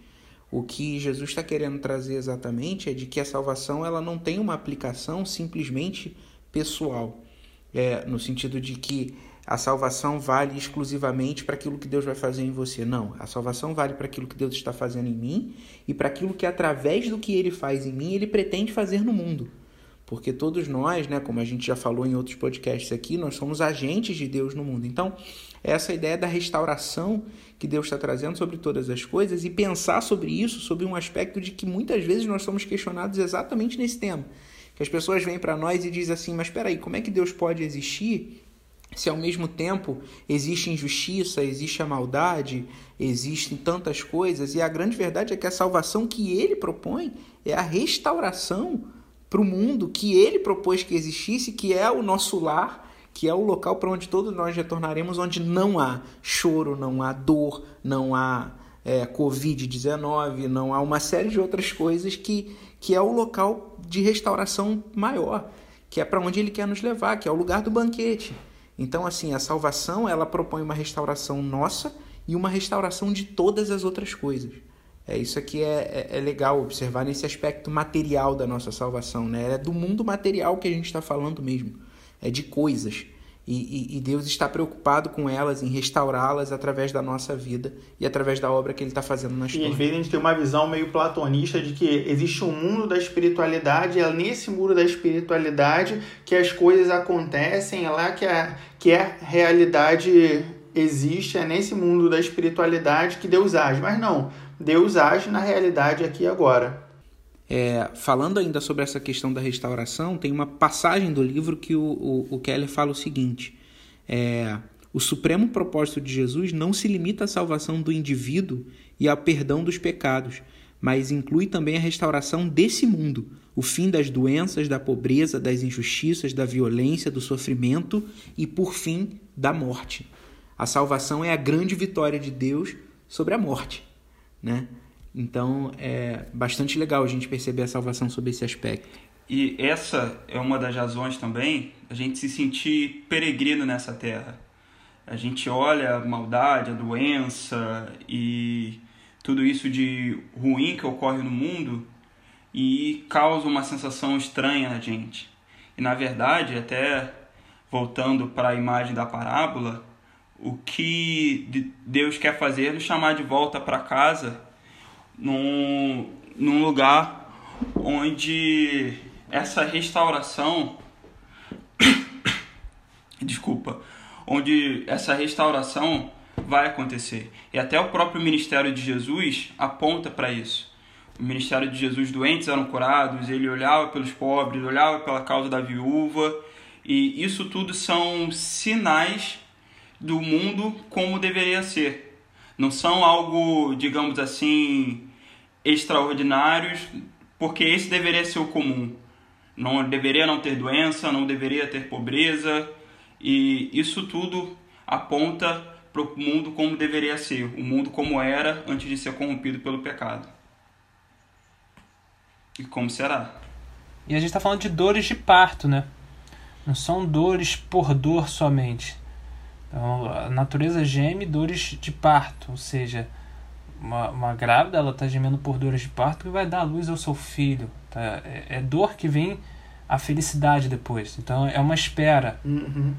o que Jesus está querendo trazer exatamente é de que a salvação ela não tem uma aplicação simplesmente pessoal, é, no sentido de que a salvação vale exclusivamente para aquilo que Deus vai fazer em você. Não, a salvação vale para aquilo que Deus está fazendo em mim e para aquilo que através do que ele faz em mim, ele pretende fazer no mundo. Porque todos nós, né, como a gente já falou em outros podcasts aqui, nós somos agentes de Deus no mundo. Então, essa ideia da restauração que Deus está trazendo sobre todas as coisas e pensar sobre isso, sobre um aspecto de que muitas vezes nós somos questionados exatamente nesse tema. Que as pessoas vêm para nós e dizem assim: mas espera aí, como é que Deus pode existir se ao mesmo tempo existe injustiça, existe a maldade, existem tantas coisas, e a grande verdade é que a salvação que ele propõe é a restauração para o mundo que ele propôs que existisse, que é o nosso lar, que é o local para onde todos nós retornaremos, onde não há choro, não há dor, não há é, Covid-19, não há uma série de outras coisas que, que é o local de restauração maior, que é para onde ele quer nos levar, que é o lugar do banquete. Então, assim, a salvação ela propõe uma restauração nossa e uma restauração de todas as outras coisas. É isso aqui é, é, é legal observar nesse aspecto material da nossa salvação, né? É do mundo material que a gente está falando mesmo, é de coisas. E, e, e, Deus está preocupado com elas, em restaurá-las através da nossa vida e através da obra que Ele está fazendo na história. E às vezes a gente tem uma visão meio platonista de que existe um mundo da espiritualidade, é nesse mundo da espiritualidade que as coisas acontecem, é lá que a, que a realidade existe, é nesse mundo da espiritualidade que Deus age. Mas não, Deus age na realidade aqui e agora. É, falando ainda sobre essa questão da restauração, tem uma passagem do livro que o, o, o Keller fala o seguinte: é, o supremo propósito de Jesus não se limita à salvação do indivíduo e ao perdão dos pecados, mas inclui também a restauração desse mundo, o fim das doenças, da pobreza, das injustiças, da violência, do sofrimento e, por fim, da morte. A salvação é a grande vitória de Deus sobre a morte, né? Então é bastante legal a gente perceber a salvação sob esse aspecto. E essa é uma das razões também a gente se sentir peregrino nessa terra. A gente olha a maldade, a doença e tudo isso de ruim que ocorre no mundo e causa uma sensação estranha na gente. E na verdade, até voltando para a imagem da parábola, o que Deus quer fazer é nos chamar de volta para casa num, num lugar onde essa restauração desculpa onde essa restauração vai acontecer. E até o próprio ministério de Jesus aponta para isso. O ministério de Jesus doentes eram curados ele olhava pelos pobres olhava pela causa da viúva e isso tudo são sinais do mundo como deveria ser. Não são algo digamos assim extraordinários, porque esse deveria ser o comum. Não deveria não ter doença, não deveria ter pobreza, e isso tudo aponta para o mundo como deveria ser, o mundo como era antes de ser corrompido pelo pecado. E como será? E a gente está falando de dores de parto, né? Não são dores por dor somente. Então, a natureza geme dores de parto, ou seja, uma, uma grávida ela está gemendo por dores de parto que vai dar à luz ao seu filho. Tá? É, é, dor que vem a felicidade depois. Então é uma espera. Uhum.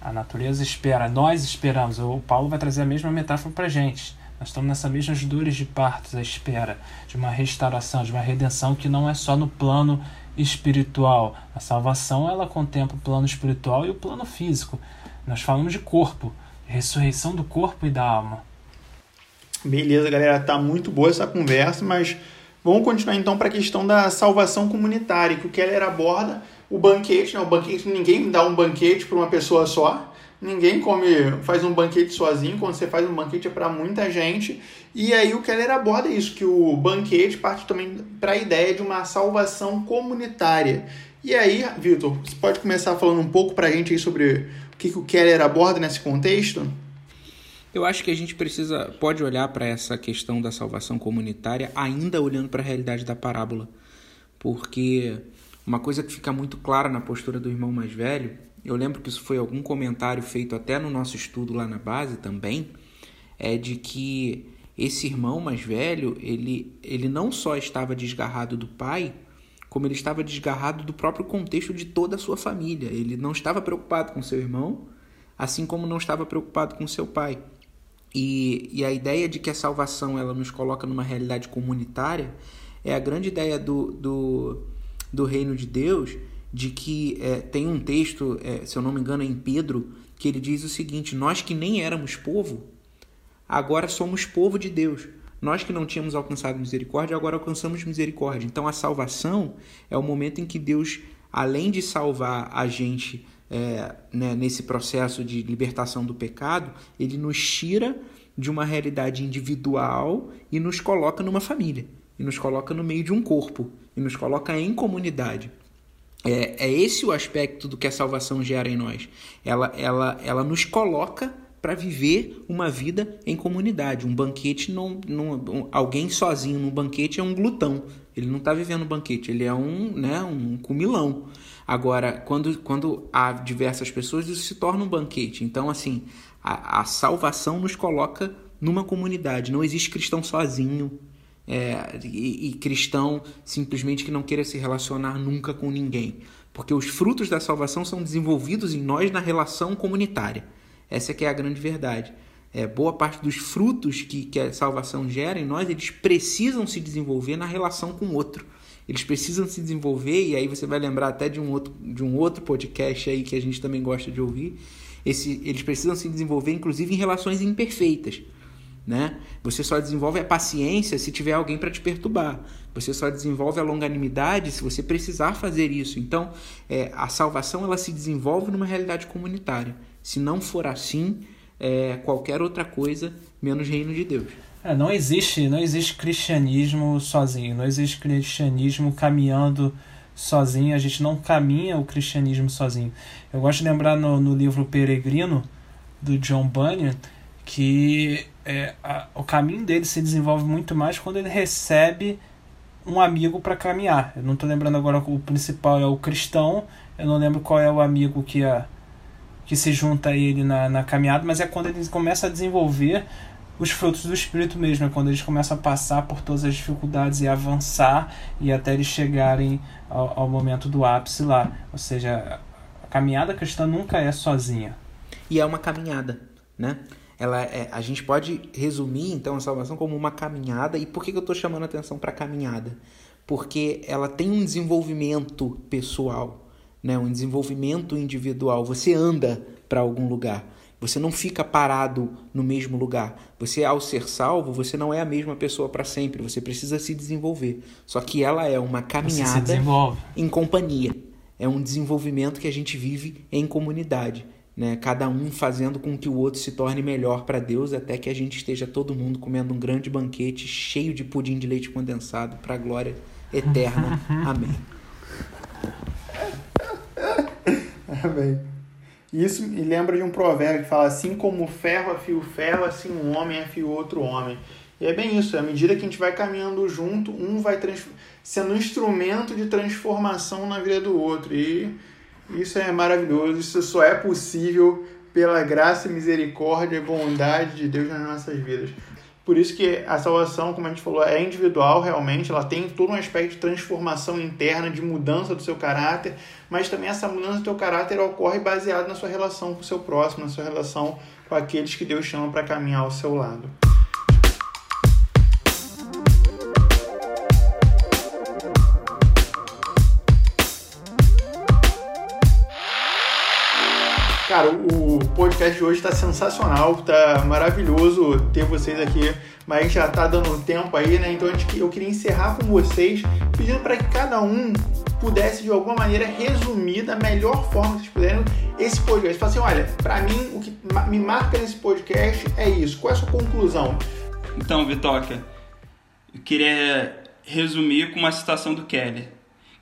A natureza espera, nós esperamos. O Paulo vai trazer a mesma metáfora para gente. Nós estamos nessas mesmas dores de parto, a espera de uma restauração, de uma redenção que não é só no plano espiritual. A salvação ela contempla o plano espiritual e o plano físico. Nós falamos de corpo, ressurreição do corpo e da alma. Beleza, galera, tá muito boa essa conversa, mas vamos continuar então para a questão da salvação comunitária, que o Keller aborda o banquete, né? O banquete, ninguém dá um banquete para uma pessoa só. Ninguém come, faz um banquete sozinho, quando você faz um banquete é para muita gente. E aí o Keller aborda isso, que o banquete parte também para a ideia de uma salvação comunitária. E aí, Vitor, você pode começar falando um pouco para a gente aí sobre o que, que o Keller aborda nesse contexto? Eu acho que a gente precisa pode olhar para essa questão da salvação comunitária ainda olhando para a realidade da parábola, porque Uma coisa que fica muito clara na postura do irmão mais velho, eu lembro que isso foi algum comentário feito até no nosso estudo lá na base também, é de que esse irmão mais velho, ele, ele não só estava desgarrado do pai, como ele estava desgarrado do próprio contexto de toda a sua família. Ele não estava preocupado com seu irmão, assim como não estava preocupado com seu pai. E, e a ideia de que a salvação ela nos coloca numa realidade comunitária é a grande ideia do, do, do reino de Deus, de que é, tem um texto, é, se eu não me engano, é em Pedro, que ele diz o seguinte: Nós que nem éramos povo, agora somos povo de Deus. Nós que não tínhamos alcançado misericórdia, agora alcançamos misericórdia. Então a salvação é o momento em que Deus, além de salvar a gente é, né, nesse processo de libertação do pecado, ele nos tira de uma realidade individual e nos coloca numa família, e nos coloca no meio de um corpo, e nos coloca em comunidade. É, é esse o aspecto do que a salvação gera em nós. Ela, ela, ela nos coloca para viver uma vida em comunidade. Um banquete, não, não, alguém sozinho no banquete é um glutão. Ele não está vivendo um banquete, ele é um, né, um comilão. Agora, quando, quando há diversas pessoas, isso se torna um banquete. Então, assim, a, a salvação nos coloca numa comunidade. Não existe cristão sozinho. É, e, e cristão simplesmente que não queira se relacionar nunca com ninguém. Porque os frutos da salvação são desenvolvidos em nós na relação comunitária. Essa que é a grande verdade. É, boa parte dos frutos que, que a salvação gera em nós, eles precisam se desenvolver na relação com o outro. Eles precisam se desenvolver, e aí você vai lembrar até de um outro, de um outro podcast aí que a gente também gosta de ouvir. Esse, eles precisam se desenvolver, inclusive, em relações imperfeitas. Né? Você só desenvolve a paciência se tiver alguém para te perturbar. Você só desenvolve a longanimidade se você precisar fazer isso. Então, é, a salvação ela se desenvolve numa realidade comunitária. Se não for assim, é, qualquer outra coisa menos reino de Deus. É, não existe, não existe cristianismo sozinho, não existe cristianismo caminhando sozinho, a gente não caminha o cristianismo sozinho. Eu gosto de lembrar no, no livro Peregrino, do John Bunyan, que é, a, o caminho dele se desenvolve muito mais quando ele recebe um amigo para caminhar. Eu não estou lembrando agora o principal é o cristão, eu não lembro qual é o amigo que, a, que se junta a ele na, na caminhada, mas é quando ele começa a desenvolver os frutos do Espírito mesmo, é quando eles começam a passar por todas as dificuldades e avançar e até eles chegarem ao, ao momento do ápice lá. Ou seja, a caminhada cristã nunca é sozinha. E é uma caminhada, né? Ela é, a gente pode resumir então a salvação como uma caminhada. E por que, que eu estou chamando a atenção para a caminhada? Porque ela tem um desenvolvimento pessoal, né? um desenvolvimento individual. Você anda para algum lugar. Você não fica parado no mesmo lugar. Você, ao ser salvo, você não é a mesma pessoa para sempre. Você precisa se desenvolver. Só que ela é uma caminhada em companhia. É um desenvolvimento que a gente vive em comunidade. Né? Cada um fazendo com que o outro se torne melhor para Deus, até que a gente esteja todo mundo comendo um grande banquete cheio de pudim de leite condensado para a glória eterna. Amém. Amém. Isso me lembra de um provérbio que fala assim como o ferro afia o ferro, assim um homem afia o outro homem. E é bem isso, à medida que a gente vai caminhando junto, um vai sendo um instrumento de transformação na vida do outro. E isso é maravilhoso, isso só é possível pela graça, misericórdia e bondade de Deus nas nossas vidas. Por isso que a salvação, como a gente falou, é individual realmente, ela tem todo um aspecto de transformação interna, de mudança do seu caráter, mas também essa mudança do seu caráter ocorre baseada na sua relação com o seu próximo, na sua relação com aqueles que Deus chama para caminhar ao seu lado. Cara, o podcast de hoje está sensacional, tá maravilhoso ter vocês aqui, mas já tá dando tempo aí, né? Então eu queria encerrar com vocês pedindo para que cada um pudesse de alguma maneira resumir da melhor forma que vocês puderem esse podcast. Falar assim, olha, para mim o que me marca nesse podcast é isso. Qual é a sua conclusão? Então, Vitoca, eu queria resumir com uma citação do Kelly,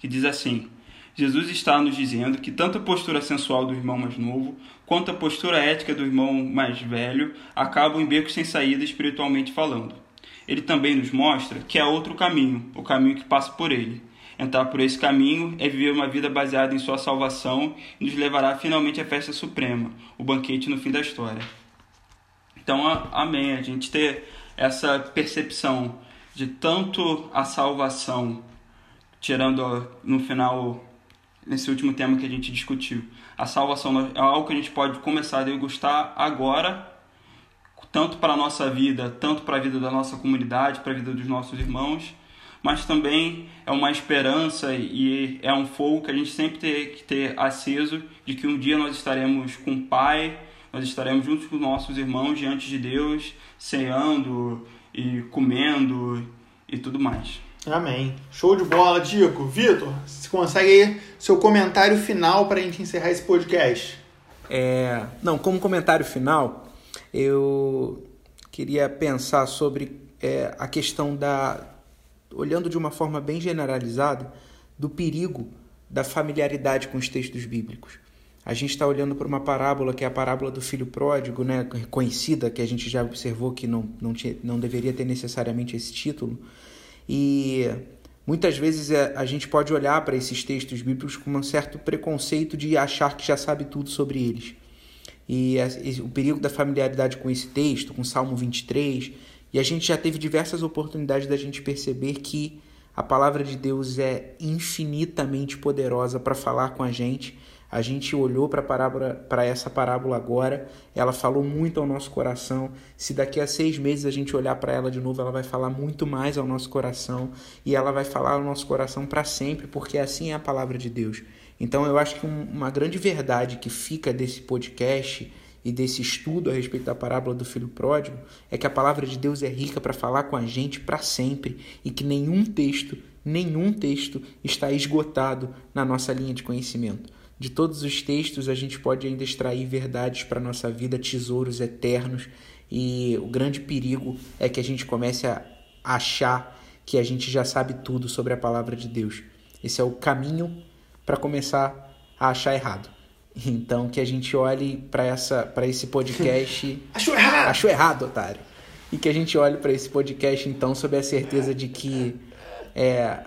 que diz assim: Jesus está nos dizendo que tanto a postura sensual do irmão mais novo quanto a postura ética do irmão mais velho acabam em becos sem saída espiritualmente falando. Ele também nos mostra que há outro caminho, o caminho que passa por ele. entrar por esse caminho é viver uma vida baseada em sua salvação e nos levará finalmente à festa suprema, o banquete no fim da história. Então, amém. A gente ter essa percepção de tanto a salvação, tirando no final, nesse último tema que a gente discutiu, a salvação é algo que a gente pode começar a degustar agora, tanto para a nossa vida, tanto para a vida da nossa comunidade, para a vida dos nossos irmãos, mas também é uma esperança e é um fogo que a gente sempre tem que ter aceso de que um dia nós estaremos com o Pai, nós estaremos juntos com nossos irmãos diante de Deus, ceando e comendo e tudo mais. Amém. Show de bola, Dico. Vitor, você consegue aí seu comentário final para a gente encerrar esse podcast? É, não, como comentário final, eu queria pensar sobre é, a questão da, olhando de uma forma bem generalizada, do perigo da familiaridade com os textos bíblicos. A gente está olhando para uma parábola que é a parábola do filho pródigo, né, conhecida, que a gente já observou que não, não, tinha, não deveria ter necessariamente esse título. E muitas vezes é, a gente pode olhar para esses textos bíblicos com um certo preconceito de achar que já sabe tudo sobre eles. E o perigo da familiaridade com esse texto, com Salmo 23, e a gente já teve diversas oportunidades da gente perceber que a palavra de Deus é infinitamente poderosa para falar com a gente. A gente olhou para essa parábola agora, ela falou muito ao nosso coração. Se daqui a seis meses a gente olhar para ela de novo, ela vai falar muito mais ao nosso coração e ela vai falar ao nosso coração para sempre, porque assim é a palavra de Deus. Então eu acho que uma grande verdade que fica desse podcast e desse estudo a respeito da parábola do filho pródigo é que a palavra de Deus é rica para falar com a gente para sempre e que nenhum texto, nenhum texto está esgotado na nossa linha de conhecimento. De todos os textos a gente pode ainda extrair verdades para a nossa vida, tesouros eternos, e o grande perigo é que a gente comece a achar que a gente já sabe tudo sobre a palavra de Deus. Esse é o caminho para começar a achar errado. Então que a gente olhe para essa para esse podcast. Achou errado. Achou errado, otário. E que a gente olhe para esse podcast então sob a certeza de que é,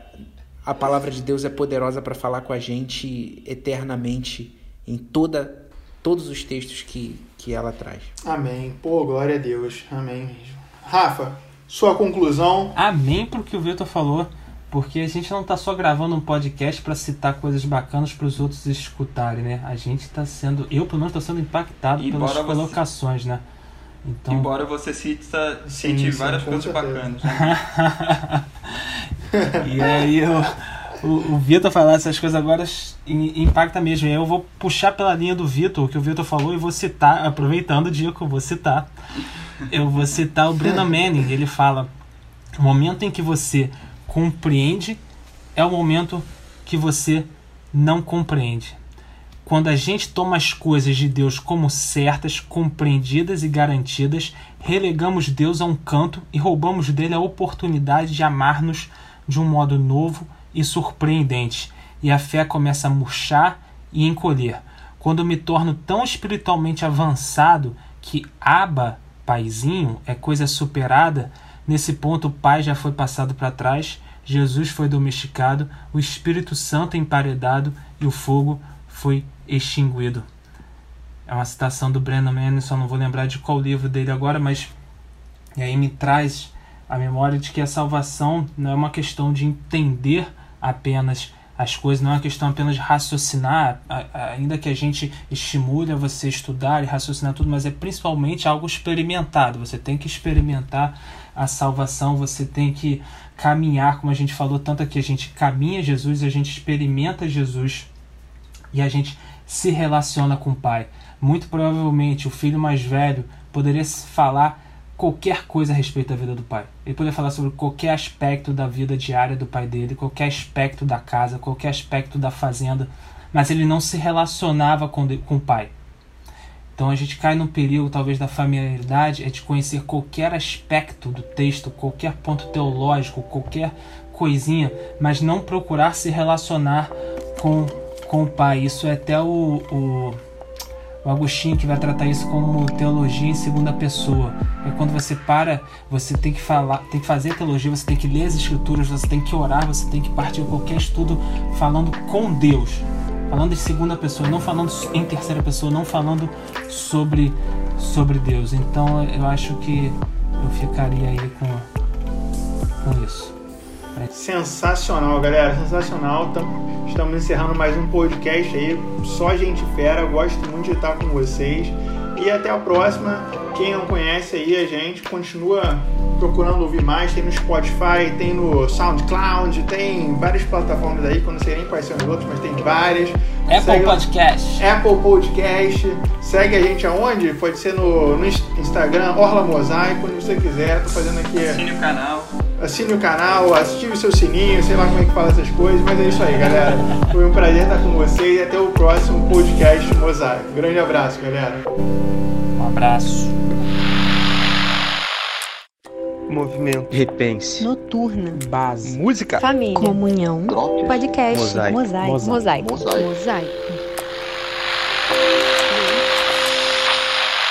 a palavra de Deus é poderosa para falar com a gente eternamente em toda todos os textos que, que ela traz. Amém. Pô, glória a Deus. Amém. Rafa, sua conclusão? Amém pro que o Vitor falou. Porque a gente não está só gravando um podcast para citar coisas bacanas para os outros escutarem, né? A gente está sendo, eu pelo menos estou sendo impactado pelas você, colocações, né? Então... Embora você cita, cite sim, várias sim, coisas bacanas. Né? e aí eu, o, o Vitor falar essas coisas agora impacta mesmo. Eu vou puxar pela linha do Vitor, o que o Vitor falou, e vou citar, aproveitando o Dico, vou citar. Eu vou citar o Brennan Manning. Ele fala: o momento em que você compreende é o momento que você não compreende. Quando a gente toma as coisas de Deus como certas, compreendidas e garantidas, relegamos Deus a um canto e roubamos dele a oportunidade de amar-nos de um modo novo e surpreendente. E a fé começa a murchar e encolher. Quando me torno tão espiritualmente avançado que aba, paizinho, é coisa superada, nesse ponto o pai já foi passado para trás Jesus foi domesticado, o Espírito Santo emparedado e o fogo foi extinguido. É uma citação do Manning, só não vou lembrar de qual livro dele agora, mas e aí me traz a memória de que a salvação não é uma questão de entender apenas as coisas, não é uma questão apenas de raciocinar, ainda que a gente estimule a você estudar e raciocinar tudo, mas é principalmente algo experimentado. Você tem que experimentar a salvação, você tem que caminhar, como a gente falou tanto aqui, a gente caminha Jesus, a gente experimenta Jesus e a gente se relaciona com o Pai. Muito provavelmente o filho mais velho poderia falar qualquer coisa a respeito da vida do pai. Ele poderia falar sobre qualquer aspecto da vida diária do pai dele, qualquer aspecto da casa, qualquer aspecto da fazenda, mas ele não se relacionava com, com o pai. Então a gente cai no perigo, talvez, da familiaridade, é de conhecer qualquer aspecto do texto, qualquer ponto teológico, qualquer coisinha, mas não procurar se relacionar com, com o Pai. Isso é até o, o, o Agostinho que vai tratar isso como teologia em segunda pessoa. É quando você para, você tem que falar, tem que fazer teologia, você tem que ler as escrituras, você tem que orar, você tem que partir qualquer estudo falando com Deus, falando em segunda pessoa, não falando em terceira pessoa, não falando sobre sobre Deus. Então eu acho que eu ficaria aí com com isso. Sensacional, galera, sensacional. Estamos encerrando mais um podcast aí. Só gente fera, gosto muito de estar com vocês. E até a próxima. Quem não conhece aí a gente, continua procurando ouvir mais. Tem no Spotify, tem no SoundCloud, tem várias plataformas aí, que eu não sei nem quais são as outras, mas tem várias. Apple Segue Podcast. Apple Podcast. Segue a gente aonde? Pode ser no, no Instagram, Orla Mosaico, onde você quiser. Tô fazendo aqui. Assine o canal. Assine o canal, ative o seu sininho, sei lá como é que fala essas coisas, mas é isso aí, galera. Foi um prazer estar com vocês e até o próximo podcast Mosaico. Grande abraço, galera. Um abraço. Movimento. Repense. Noturna. Base. Música. Família. Comunhão. Podcast. Mosaico. Mosaico. Mosaico. Mosaico. Mosaico.